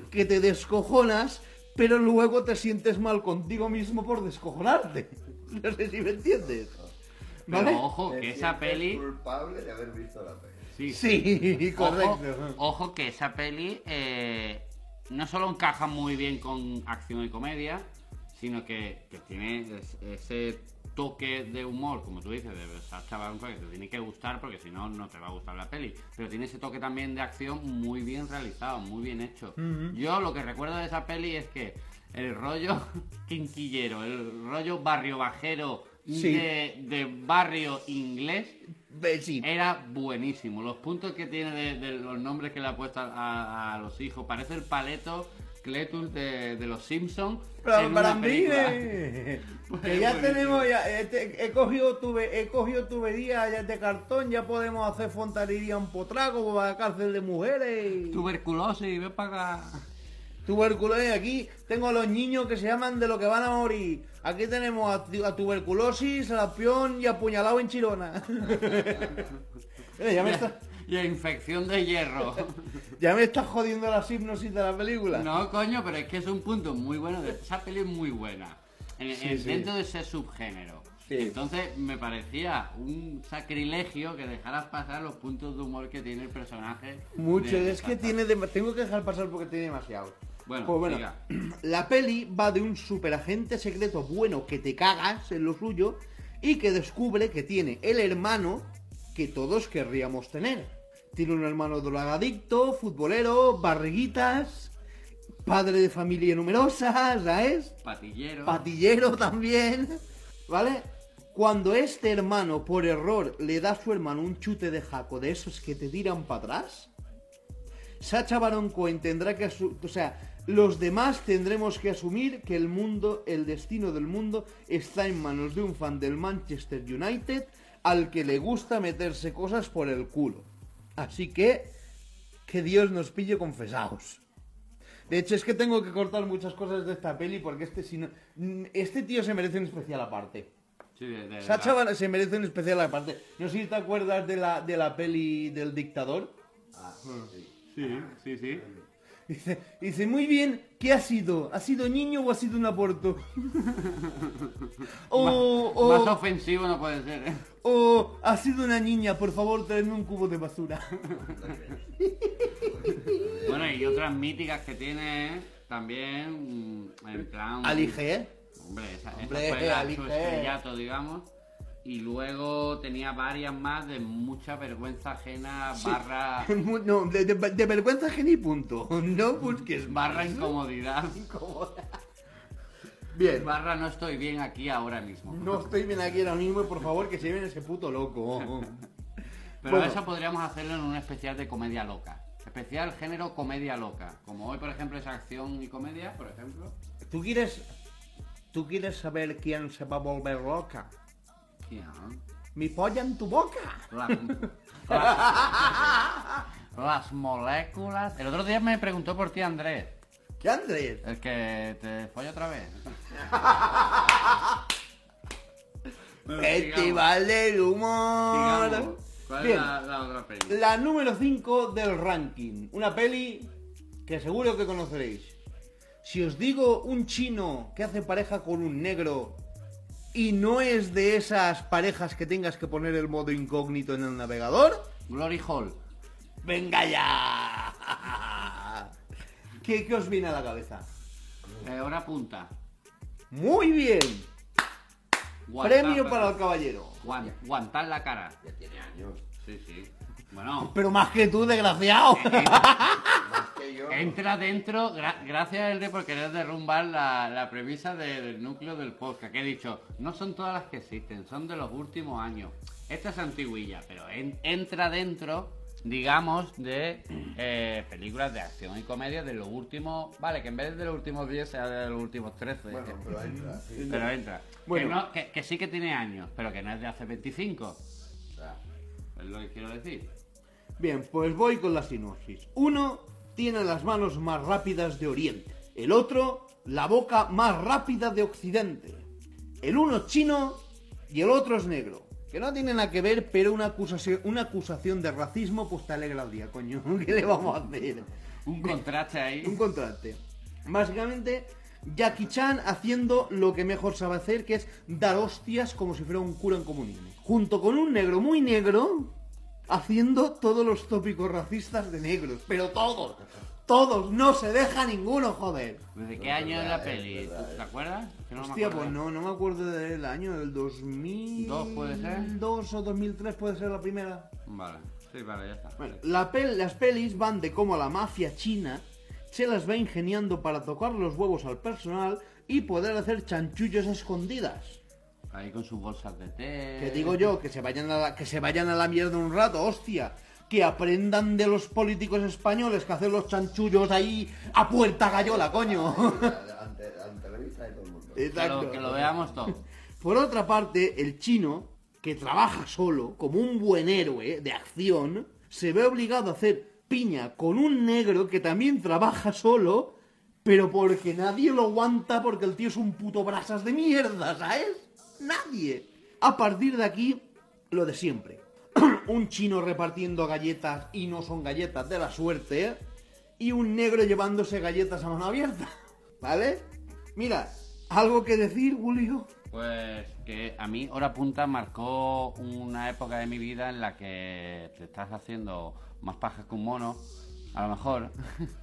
que te descojonas, pero luego te sientes mal contigo mismo por descojonarte. [laughs] No sé si me entiendes.
Pero ojo, que esa peli...
culpable de haber visto la peli.
Sí,
Sí,
Ojo,
correcto.
ojo que esa peli eh, no solo encaja muy bien con acción y comedia, sino que, que tiene es- ese toque de humor, como tú dices, de Sacha Baron que te tiene que gustar porque si no, no te va a gustar la peli. Pero tiene ese toque también de acción muy bien realizado, muy bien hecho. Yo lo que recuerdo de esa peli es que el rollo [laughs] quinquillero, el rollo barrio bajero
Sí.
de, de barrio inglés
sí.
era buenísimo. Los puntos que tiene de, de los nombres que le ha puesto a, a los hijos. Parece el paleto Cletus de, de los Simpsons.
Pero eh, [laughs]
Pues
que ya
buenísimo.
tenemos, ya, eh, te- he, cogido tube, he cogido tubería ya de cartón, ya podemos hacer fontanería en Potraco para la cárcel de mujeres.
Tuberculosis, ve para acá.
Tuberculosis, aquí tengo a los niños que se llaman de lo que van a morir. Aquí tenemos a, a tuberculosis, sarampión y apuñalado en Chirona. [laughs] Ya, me está,
Y a infección de hierro. [laughs]
ya me estás jodiendo la hipnosis de la película.
No, coño, pero es que es un punto muy bueno. de- Esa peli es muy buena. En-
Sí,
en-
sí.
Dentro de ese subgénero.
Sí.
Entonces me parecía un sacrilegio que dejaras pasar los puntos de humor que tiene el personaje.
Mucho,
de
es que tiene dem- tengo que dejar pasar porque tiene demasiado.
Bueno,
Pues bueno, [clears throat] la peli va de un superagente secreto bueno que te cagas en lo suyo y que descubre que tiene el hermano que todos querríamos tener. Tiene un hermano drogadicto, futbolero, barriguitas, padre de familia numerosa, ¿sabes?
Patillero.
patillero también, ¿vale? Cuando este hermano por error le da a su hermano un chute de jaco de esos que te tiran para atrás, Sacha Baron Cohen tendrá que o sea, los demás tendremos que asumir que el mundo, el destino del mundo está en manos de un fan del Manchester United al que le gusta meterse cosas por el culo. Así que que Dios nos pille confesados. De hecho, es que tengo que cortar muchas cosas de esta peli porque este, si no- este tío se merece un especial aparte.
Sí, de- de-
Sacha se merece un especial aparte. No sé si te acuerdas de la, de la peli del dictador.
Ah, sí.
Sí, sí, sí.
Dice, dice, muy bien, ¿qué ha sido? ¿Ha sido niño o ha sido un aborto? [laughs] o, o-
Más ofensivo no puede ser, ¿eh?
o ha sido una niña, por favor, tráeme un cubo de basura. [laughs]
Bueno, y otras míticas que tiene también, mm, en plan...
Ali G.
Hombre, esa, esa
Hombre,
fue la-
Ali
su estrellato, digamos. Y luego tenía varias más de mucha vergüenza ajena, barra, [laughs]
No, de, de- de vergüenza geni punto. [laughs] No busques más.
barra [laughs] incomodidad.
Bien.
Barra no estoy bien aquí ahora mismo.
No estoy bien aquí ahora mismo, por favor, que se lleven ese puto loco.
Pero
Bueno.
eso podríamos hacerlo en un especial de comedia loca. Especial género comedia loca. Como hoy, por ejemplo, es acción y comedia, por ejemplo.
¿Tú quieres, ¿Tú quieres saber quién se va a volver loca?
¿Quién?
Mi polla en tu boca.
Las, las- las moléculas. El otro día me preguntó por ti Andrés.
¿Qué Andrés?
El que te folla otra vez. Bueno, [laughs]
Festival del humor.
Digamos, ¿Cuál
Bien.
es la, la otra peli?
La número 5 del ranking. Una peli que seguro que conoceréis. Si os digo un chino que hace pareja con un negro y no es de esas parejas que tengas que poner el modo incógnito en el navegador,
Glory Hall.
¡venga ya! ¿Qué, qué os viene a la cabeza?
Eh, hora punta.
Muy bien.
Guantar,
Premio para el caballero.
guan- guantar la cara.
Ya tiene años.
Sí, sí. Bueno,
Pero más que tú, desgraciado.
Más que yo.
entra dentro, gra- gracias Elde por querer derrumbar la, la premisa de- del núcleo del podcast, que he dicho, no son todas las que existen, son de los últimos años. Esta es antiguilla, pero en- entra dentro, digamos, de eh, películas de acción y comedia de los últimos, vale, que en vez de los últimos 10 sea de los últimos 13.
Bueno, pero entra, sí.
pero entra.
Bueno.
Que, no- que- que sí que tiene años, pero que no es de hace 25. O sea, es lo que quiero decir.
Bien, pues voy con la sinopsis. Uno tiene las manos más rápidas de Oriente. El otro, la boca más rápida de Occidente. El uno es chino y el otro es negro. Que no tiene nada que ver, pero una acusación, una acusación de racismo pues te alegra el día, coño. [laughs] ¿Qué le vamos a hacer?
Un contraste ahí.
Un contraste. Básicamente, Jackie Chan haciendo lo que mejor sabe hacer, que es dar hostias como si fuera un cura en comunismo. Junto con un negro muy negro, haciendo todos los tópicos racistas de negros. Pero todos, todos, no se deja ninguno, joder.
¿Desde qué año
es
la peli?
es verdad.
¿Tú ¿Te acuerdas? Que no
Hostia, pues no, no me acuerdo del año, del 2000...
¿Dos puede ser?
2 o 2003 puede ser la primera.
Vale, sí, vale, ya está.
Bueno, la pel- las pelis van de cómo la mafia china se las va ingeniando para tocar los huevos al personal y poder hacer chanchullos a escondidas.
Ahí con sus bolsas de té.
Que digo yo, que se vayan a la, que se vayan a la mierda un rato, hostia. Que aprendan de los políticos españoles que hacen los chanchullos ahí a puerta gallola, coño.
Ante, ante la vista de todo el mundo.
Que
Exacto.
lo, que lo veamos todo.
Por otra parte, el chino, que trabaja solo, como un buen héroe de acción, se ve obligado a hacer piña con un negro que también trabaja solo, pero porque nadie lo aguanta porque el tío es un puto brasas de mierda, ¿sabes? Nadie. A partir de aquí, lo de siempre. [clears throat] un chino repartiendo galletas y no son galletas de la suerte, ¿eh? y un negro llevándose galletas a mano abierta, [laughs] ¿vale? Mira, ¿algo que decir, Julio?
Pues que a mí Hora Punta marcó una época de mi vida en la que te estás haciendo más paja que un mono, a lo mejor.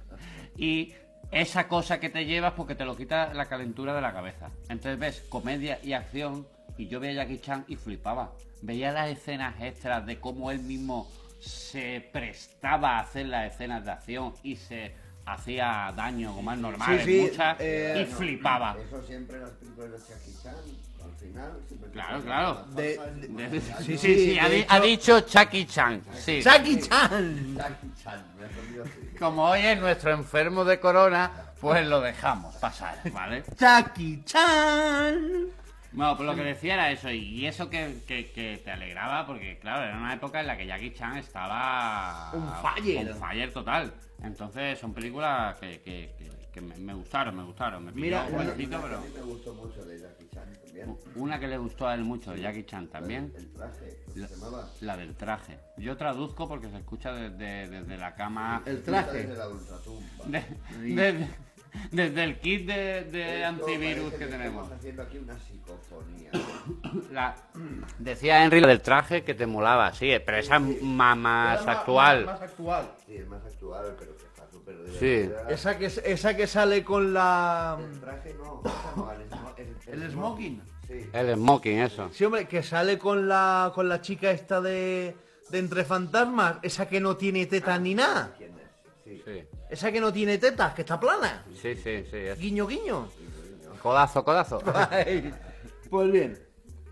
[laughs] y esa cosa que te llevas porque te lo quita la calentura de la cabeza. Entonces ves comedia y acción y yo veía a Jackie Chan y flipaba. Veía las escenas extras de cómo él mismo se prestaba a hacer las escenas de acción y se hacía daño como es normal
Sí,
muchas
eh,
y flipaba.
Eso siempre en las películas de Jackie Chan, final.
Claro, claro.
De-
De-
Sí,
sí,
sí,
ha, di-
hecho-
ha dicho Chucky Chan. Sí.
¡Jackie Chan!
Me así.
Como hoy es nuestro enfermo de corona, pues lo dejamos pasar, ¿vale?
¡Jackie Chan!
Bueno, pues lo que decía era eso, y eso que, que- que te alegraba, porque claro, era una época en la que Jackie Chan estaba...
On fire.
on fire total. Entonces son películas que, que- que- que me, me gustaron, me gustaron. Me
Mira, Una
que
pero...
a mí me gustó mucho de Chan también.
Una que le gustó a él mucho, de Jackie Chan también.
El traje, ¿cómo
La,
se llamaba?
la del traje. Yo traduzco porque se escucha desde, desde la cama...
El
Desde
traje.
la ultratumba.
De- desde, desde el kit de, de antivirus
parece
que tenemos.
Estamos haciendo aquí una psicofonía. [coughs]
La- decía Henry lo del traje que te molaba, sí, pero esa es ma- más
Era
actual.
Más, actual.
Sí, es más actual, pero que está súper
Sí.
Esa que, esa que sale con la...
El traje no, esa no, el, smo- el,
El smoking.
Sí.
El smoking, eso.
Sí, hombre, que sale con la, con la chica esta de, de Entre Fantasmas. Esa que no tiene tetas ni nada.
Sí.
Sí,
Esa que no tiene tetas, que está plana.
sí, sí. sí, es-
Guiño, guiño.
Codazo, codazo. [laughs]
Ay. Pues bien,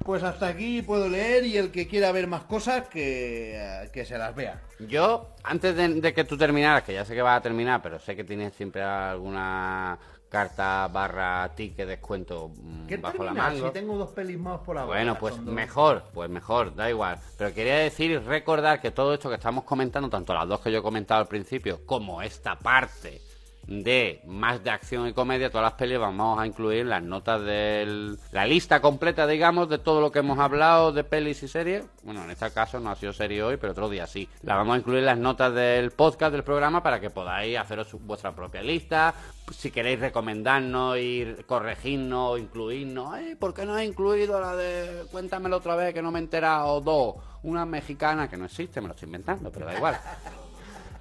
pues hasta aquí puedo leer y el que quiera ver más cosas que, que se las vea.
Yo, antes de, de que tú terminaras, que ya sé que vas a terminar, pero sé que tienes siempre alguna carta barra ticket descuento mm,
¿Qué
bajo la
terminar
manga.
si tengo dos pelis más por ahora?
Bueno, pues mejor, pues mejor, da igual. Pero quería decir y recordar que todo esto que estamos comentando, tanto las dos que yo he comentado al principio, como esta parte de más de acción y comedia, todas las pelis vamos a incluir las notas de la lista completa, digamos, de todo lo que hemos hablado de pelis y series. Bueno, en este caso no ha sido serie hoy, pero otro día sí. La vamos a incluir las notas del podcast del programa para que podáis haceros vuestra propia lista. Si queréis recomendarnos, ir corregirnos, incluirnos. Eh, ¿Por qué no has incluido la de Cuéntamelo otra vez que no me he enterado? Dos. Una mexicana que no existe, me lo estoy inventando, pero da igual.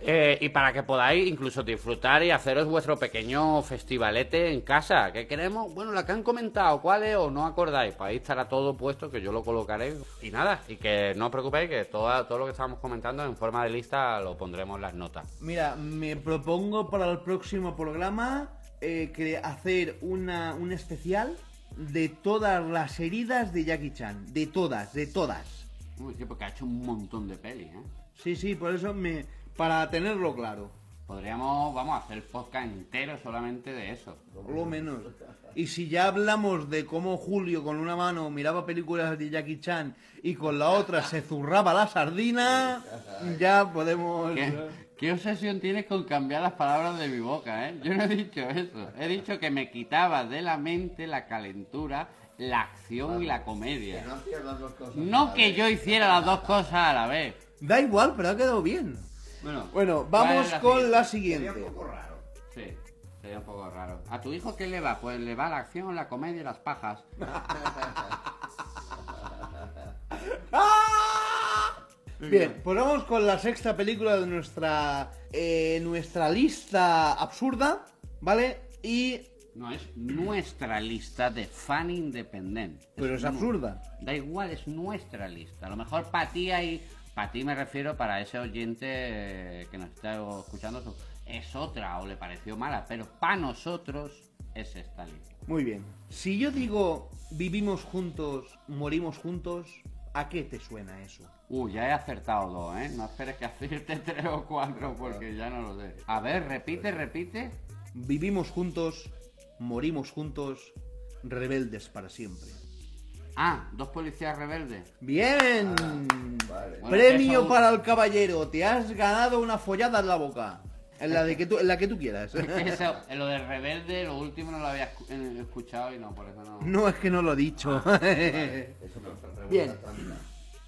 Eh, y para que podáis incluso disfrutar y haceros vuestro pequeño festivalete en casa. ¿Qué queremos? Bueno, la que han comentado, ¿cuál es? O no acordáis. Pues ahí estará todo puesto, que yo lo colocaré. Y nada, y que no os preocupéis, que todo, todo lo que estábamos comentando en forma de lista lo pondremos en las notas.
Mira, me propongo para el próximo programa eh, que hacer una, un especial de todas las heridas de Jackie Chan. De todas, de todas.
Uy, sí, porque ha hecho un montón de pelis, ¿eh?
Sí, sí, por eso me... Para tenerlo claro.
Podríamos, vamos, a hacer podcast entero solamente de eso.
Por lo menos. Y si ya hablamos de cómo Julio con una mano miraba películas de Jackie Chan y con la otra se zurraba la sardina, ya podemos...
¿Qué, qué obsesión tienes con cambiar las palabras de mi boca, eh? Yo no he dicho eso. He dicho que me quitaba de la mente la calentura, la acción y la comedia.
Que no las dos cosas.
No que yo hiciera las dos cosas a la vez.
Da igual, pero ha quedado bien.
Bueno,
Bueno,
¿cuál
vamos
es la
con
siguiente?
la
Sería
siguiente.
un poco raro.
Sí, sería un poco raro. ¿A tu hijo qué le va? Pues le va la acción, la comedia y las pajas. [laughs]
Bien, pues vamos con la sexta película de nuestra eh, nuestra lista absurda, ¿vale? Y
No, es nuestra lista de fan independiente.
pero es
nu-
absurda.
Da igual, es nuestra lista. A lo mejor para ti hay... Para ti me refiero para ese oyente eh, que nos está escuchando. Es otra o le pareció mala, pero para nosotros es esta.
Muy bien. Si yo digo vivimos juntos, morimos juntos, ¿a qué te suena eso?
Uh, ya he acertado dos, ¿eh? No esperes que acierte [laughs] tres o cuatro porque ya no lo sé. A ver, repite, repite.
Vivimos juntos, morimos juntos, rebeldes para siempre.
Ah, dos policías rebeldes.
Bien.
Vale.
Bueno,
Premio para el caballero. Te has ganado una follada en la boca. En la de que tú, en la que tú quieras.
Eso, [laughs] en lo de rebelde, lo último no lo había eh, escuchado y no, por eso no.
No es que no lo he dicho.
Eso me lo
Bien.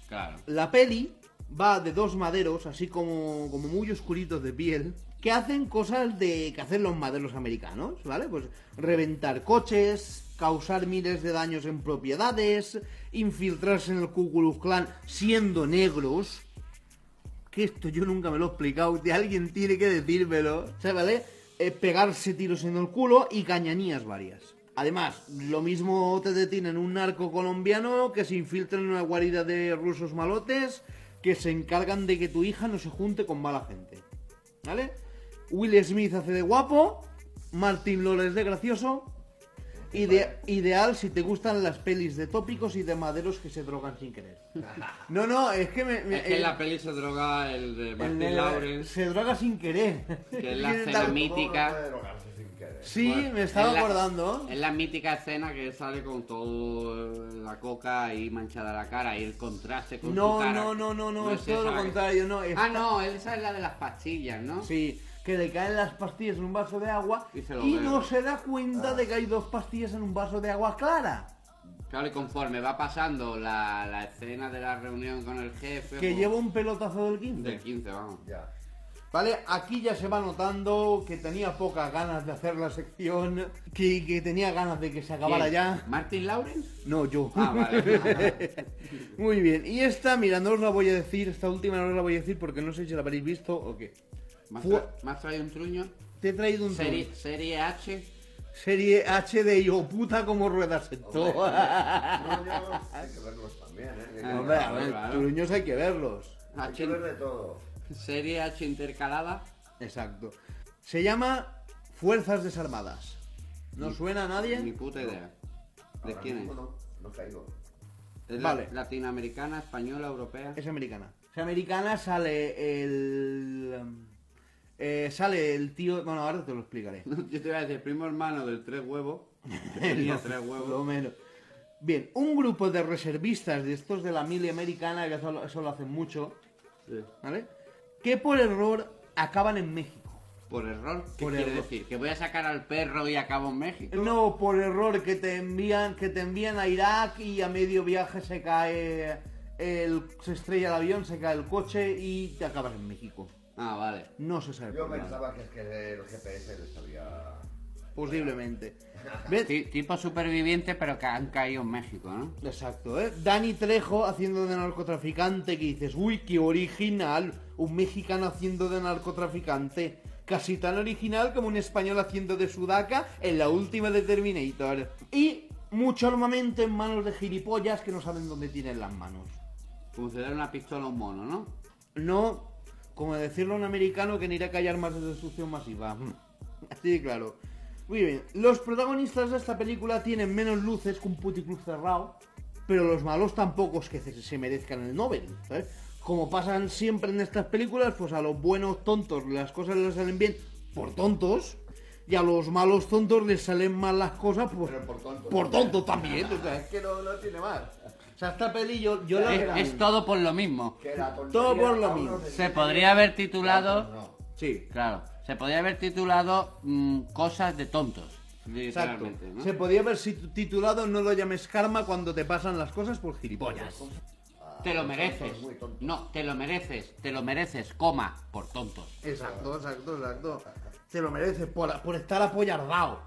Claro.
La peli va de dos maderos, así como, como muy oscuritos de piel, que hacen cosas de que hacen los maderos americanos, ¿vale? Pues reventar coches, causar miles de daños en propiedades, infiltrarse en el Ku Klux Klan siendo negros. Que esto yo nunca me lo he explicado, de alguien tiene que decírmelo, ¿sabes? ¿Vale? Eh, pegarse tiros en el culo y cañanías varias. Además, lo mismo te detienen un narco colombiano que se infiltra en una guarida de rusos malotes que se encargan de que tu hija no se junte con mala gente. ¿Vale? Will Smith hace de guapo, Martin Lawrence de gracioso. Ide- ideal si te gustan las pelis de tópicos y de maderos que se drogan sin querer. [laughs] No, no, es que me. me-
Es que en
eh,
la peli se droga el de
el
Martin
de-
Lawrence,
Se droga sin querer.
que es [laughs] la escena mítica.
Sí,
Bueno,
me estaba
es la-
acordando.
Es la mítica escena que sale con todo la coca ahí manchada la cara y el contraste con
No,
su cara.
no, no, no, no, es todo lo contrario, no.
Ah, no, esa es la de las pastillas, ¿no?
Sí, que le caen las pastillas en un vaso de agua
Y
y,
se lo
no se da cuenta de que hay dos pastillas en un vaso de agua clara.
Claro, y conforme va pasando la, la escena de la reunión con el jefe...
Que
pues,
lleva un pelotazo del 15.
Del 15, vamos.
Ya.
Vale, aquí ya se va notando que tenía pocas ganas de hacer la sección, que, que tenía ganas de que se acabara
¿Quién?
ya.
¿Martin Lawrence?
No, yo.
Ah, vale. [laughs]
Muy bien, y esta, mira, no os la voy a decir, esta última no os la voy a decir porque no sé si la habréis visto o qué.
¿Me has,
Fu-
tra- traído un truño?
Te he traído un
Serie,
truco.
serie H.
Serie HD y oh puta como ruedas en todo. [laughs]
Truños, hay que verlos también, ¿eh?
Ah,
Hombre, a
Claro,
ver,
claro.
truños hay que verlos.
Hay que
H,
ver de todo.
serie H intercalada.
Exacto. Se llama Fuerzas Desarmadas. ¿No suena a
Ni
nadie?
puta idea. ¿De
Ahora
quién es?
mismo No, no caigo.
¿Es
Vale.
la- latinoamericana, española, europea?
Es americana. Es americana, sale el... eh, sale el tío... Bueno, ahora te lo explicaré. [laughs]
Yo te iba a decir, primo hermano del tres huevos. [laughs] tenía tres
Lo
huevos.
menos. Bien, un grupo de reservistas de estos de la mili americana, que eso, lo- eso lo hacen mucho,
Sí.
¿vale? Que por error acaban en México.
Por error. ¿Qué
Por
quiere
error.
decir? ¿Que voy a sacar al perro y acabo en México?
No, por error que te envían, que te envían a Irak y a medio viaje se cae el, se estrella el avión, se cae el coche y te acabas en México.
Ah, vale.
No se sabe
Yo
por
pensaba que es que el GPS les había...
Posiblemente. [laughs]
Tipo superviviente, pero que han caído en México, ¿no?
Exacto, ¿eh? Dani Trejo haciendo de narcotraficante, que dices, uy, qué original, un mexicano haciendo de narcotraficante. Casi tan original como un español haciendo de sudaca en la última de Terminator. Y mucho armamento en manos de gilipollas que no saben dónde tienen las manos.
Como si una pistola a un mono, ¿no?
No, como decirlo a un americano que no irá a callar más de destrucción masiva. [laughs] Así de claro. Muy bien, los protagonistas de esta película tienen menos luces que un puticlub cerrado, pero los malos tampoco es que se, merezcan el Nobel. ¿sabes? Como pasan siempre en estas películas, pues a los buenos tontos las cosas les salen bien por tontos, y a los malos tontos les salen mal las cosas pues,
por tontos
también. O sea, es que no, no tiene más. O sea, esta peli yo, yo la...
Es, es todo por lo mismo.
Que la
Todo por lo mismo.
Se podría haber titulado...
No.
Sí,
Claro, se podría haber titulado mm, Cosas de tontos.
Exacto. Se podía haber titulado No lo llames karma cuando te pasan las cosas por gilipollas.
Te lo mereces. No, te lo mereces. Te lo mereces, coma, por tontos.
Exacto, exacto, exacto. Te lo mereces por, por estar apoyardado.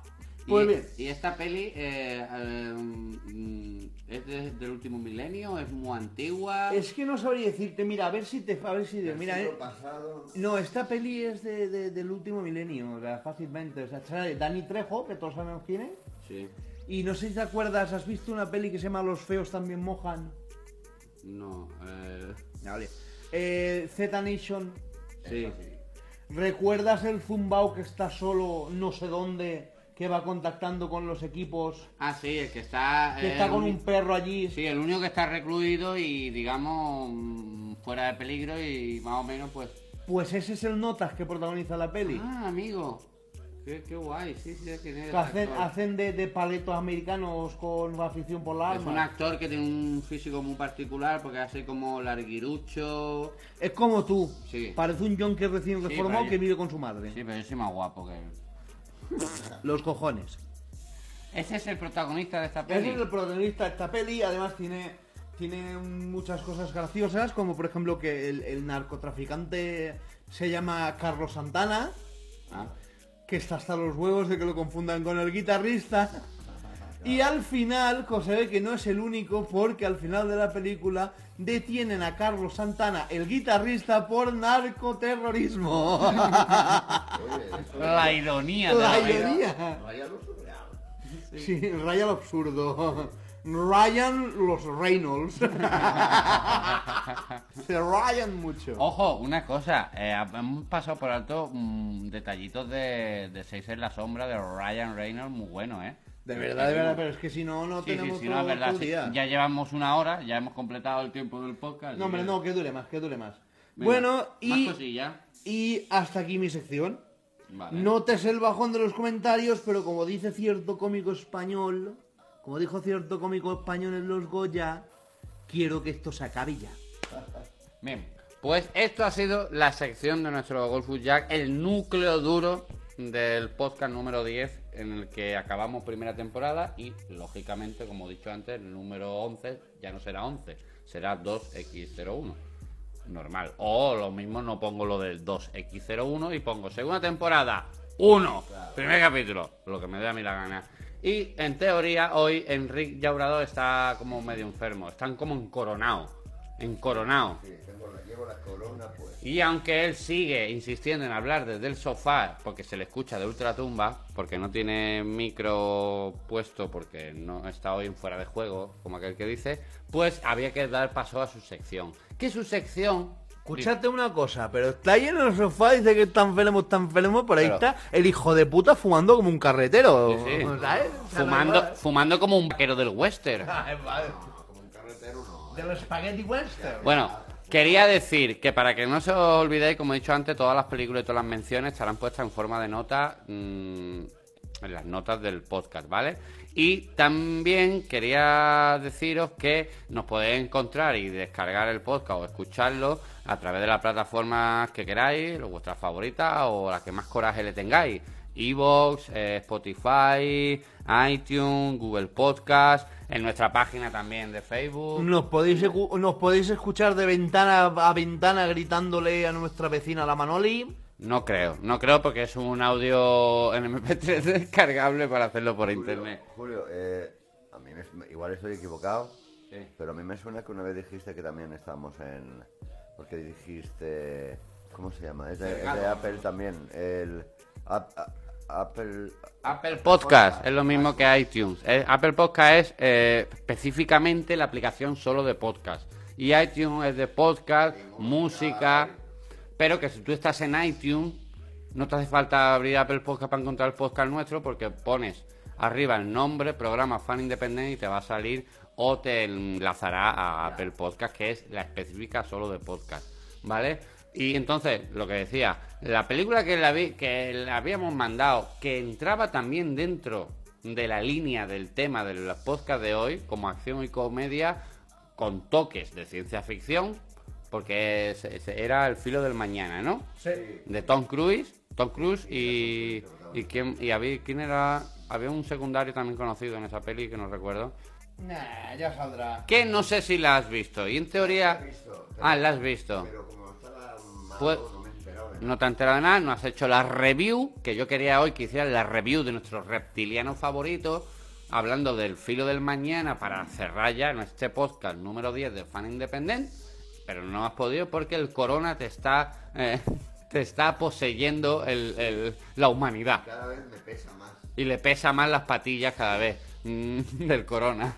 Y,
bien.
y esta peli eh, eh, mm, es de- del último milenio, es muy antigua.
Es que no sabría decirte, mira, a ver si te. A ver si.
El
Mira, eh,
pasado...
No, esta peli es de, de- del último milenio, o sea, fácilmente. O sea, sale Dani Trejo, que todos sabemos quién es.
Sí.
Y no sé si te acuerdas, ¿has visto una peli que se llama Los feos también mojan?
No, eh,
Vale. Eh, Z Nation.
sí.
¿Recuerdas el Zumbao que está solo no sé dónde, que va contactando con los equipos,
Ah, sí, el que está...
que está con un perro allí?
Sí, el único que está recluido y, digamos, mm, fuera de peligro y más o menos, pues...
Pues ese es el Notas que protagoniza la peli.
Ah, amigo. Qué, qué guay, sí, sí, quién es.
Que hacen, de, de paletos americanos con afición por la
Es un
arma.
actor que tiene un físico muy particular porque hace como larguirucho.
Es como tú.
Sí.
Parece un yonke recién
Sí,
reformado
vaya.
que vive con su madre.
Sí, pero yo soy más guapo que él.
Los cojones.
Ese es el protagonista de esta
Ese
peli.
es el protagonista de esta peli, además tiene, tiene muchas cosas graciosas, como por ejemplo que el, el narcotraficante se llama Carlos Santana,
Ah,
que está hasta los huevos de que lo confundan con el guitarrista. Y al final, se ve que no es el único, porque al final de la película detienen a Carlos Santana, el guitarrista, por narcoterrorismo. [laughs]
La ironía de
La
la
ironía.
Raya lo surreal.
Sí, Ryan lo absurdo. Ryan los Reynolds. [laughs] Se rayan mucho.
Ojo, una cosa, eh, hemos pasado por alto mm, detallitos de, de Seis en la sombra de Ryan Reynolds muy bueno, ¿eh?
De verdad, de verdad, pero es que si no, no
Sí,
tenemos
sí,
todo,
no, es verdad.
todo
sí.
día.
Ya llevamos una hora, ya hemos completado el tiempo del podcast.
No, hombre, no, que dure más, que dure más.
Venga,
bueno, y,
Más
y hasta aquí mi sección.
Vale.
Notes el bajón de los comentarios, pero como dice cierto cómico español, como dijo cierto cómico español en los Goya, quiero que esto se acabe ya. [laughs]
Bien, pues esto ha sido la sección de nuestro Golfus Jack, el núcleo duro del podcast número 10 en el que acabamos primera temporada y lógicamente, como he dicho antes, el número 11 ya no será 11, será 2X01. Normal. O lo mismo no pongo lo del 2X01 y pongo segunda temporada 1, primer capítulo, lo que me dé a mí la gana. Y en teoría hoy Enrique Llaurador está como medio enfermo, están como encoronados, encoronados.
Sí, llevo la corona, pues.
Y aunque él sigue insistiendo en hablar desde el sofá, porque se le escucha de ultratumba, porque no tiene micro puesto, porque no está hoy en fuera de juego, como aquel que dice, pues había que dar paso a su sección. Que su sección...
Escuchate una cosa, pero está ahí en el sofá, dice que está enfermo, está enfermo, por ahí
Pero-
está el hijo de puta fumando como un carretero.
Sí, sí.
¿sabes?
Fumando,
no-
fumando como un vaquero del western. [laughs]
Como un carretero, no.
De los spaghetti western.
Bueno, quería decir que para que no os olvidéis, como he dicho antes, todas las películas y todas las menciones estarán puestas en forma de nota mm, en las notas del podcast, ¿vale? Y también quería deciros que nos podéis encontrar y descargar el podcast o escucharlo a través de las plataformas que queráis, vuestras favoritas o las que más coraje le tengáis. Evox, eh, Spotify, iTunes, Google Podcast, en nuestra página también de Facebook.
Nos podéis, nos podéis escuchar de ventana a ventana gritándole a nuestra vecina la Manoli.
No creo, no creo porque es un audio en MP3 [laughs] descargable para hacerlo por internet.
Julio, eh, a mí me- igual estoy equivocado,
Sí.
pero a mí me suena que una vez dijiste que también estábamos en... Porque dijiste... ¿Cómo se llama? Es de, es de Apple también. El... A- Apple...
Apple Podcast es lo mismo que iTunes. Eh, Apple Podcast es eh, específicamente la aplicación solo de podcast. Y iTunes es de podcast, música. Pero que si tú estás en iTunes, no te hace falta abrir Apple Podcast para encontrar el podcast nuestro, porque pones arriba el nombre, programa Fan Independiente y te va a salir o te enlazará a Apple Podcast, que es la específica solo de podcast. ¿Vale? Y entonces, lo que decía, la película que, la vi, que le habíamos mandado, que entraba también dentro de la línea del tema del podcast de hoy, como acción y comedia, con toques de ciencia ficción, porque es- es- era el filo del mañana, ¿no? De Tom Cruise, Tom Cruise y, y, quién, y había, quién era, había un secundario también conocido en esa peli que no recuerdo,
Nah, ya saldrá.
que no sé si la has visto, y en teoría...
visto,
Ah, la has visto.
Pero como
Pues-
no
te has enterado de nada, no has hecho la review, que yo quería hoy que hicieras la review de nuestro reptiliano favorito, hablando del filo del mañana para cerrar ya este podcast número 10 de Fan Independent, pero no has podido porque el corona te está, eh, [laughs] te está poseyendo el- el- la humanidad
Cada vez me pesa más.
y le pesa más las patillas cada vez [laughs] del corona.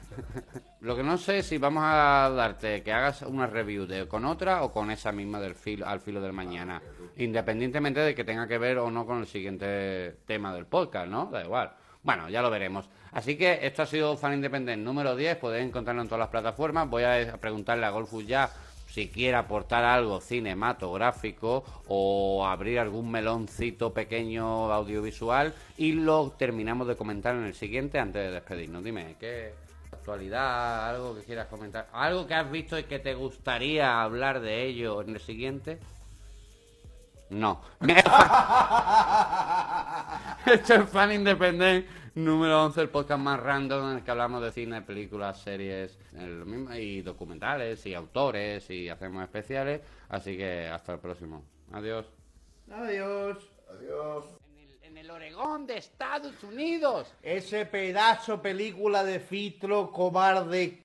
Lo que no sé es si vamos a darte que hagas una review de con otra o con esa misma del filo, al filo del mañana, independientemente de que tenga que ver o no con el siguiente tema del podcast, ¿no? Da igual. Bueno, ya lo veremos. Así que esto ha sido Fan Independent número 10, podéis encontrarlo en todas las plataformas. Voy a preguntarle a Golfus ya si quiere aportar algo cinematográfico o abrir algún meloncito pequeño audiovisual y lo terminamos de comentar en el siguiente antes de despedirnos. Dime, ¿qué actualidad, algo que quieras comentar? ¿Algo que has visto y que te gustaría hablar de ello en el siguiente? No. [laughs] Esto es Fan Independent número 11, el podcast más random en el que hablamos de cine, películas, series el mismo- y documentales y autores y hacemos especiales. Así que hasta el próximo. Adiós.
Adiós.
Adiós.
En el, en el Oregón de Estados Unidos.
Ese pedazo película de filtro cobarde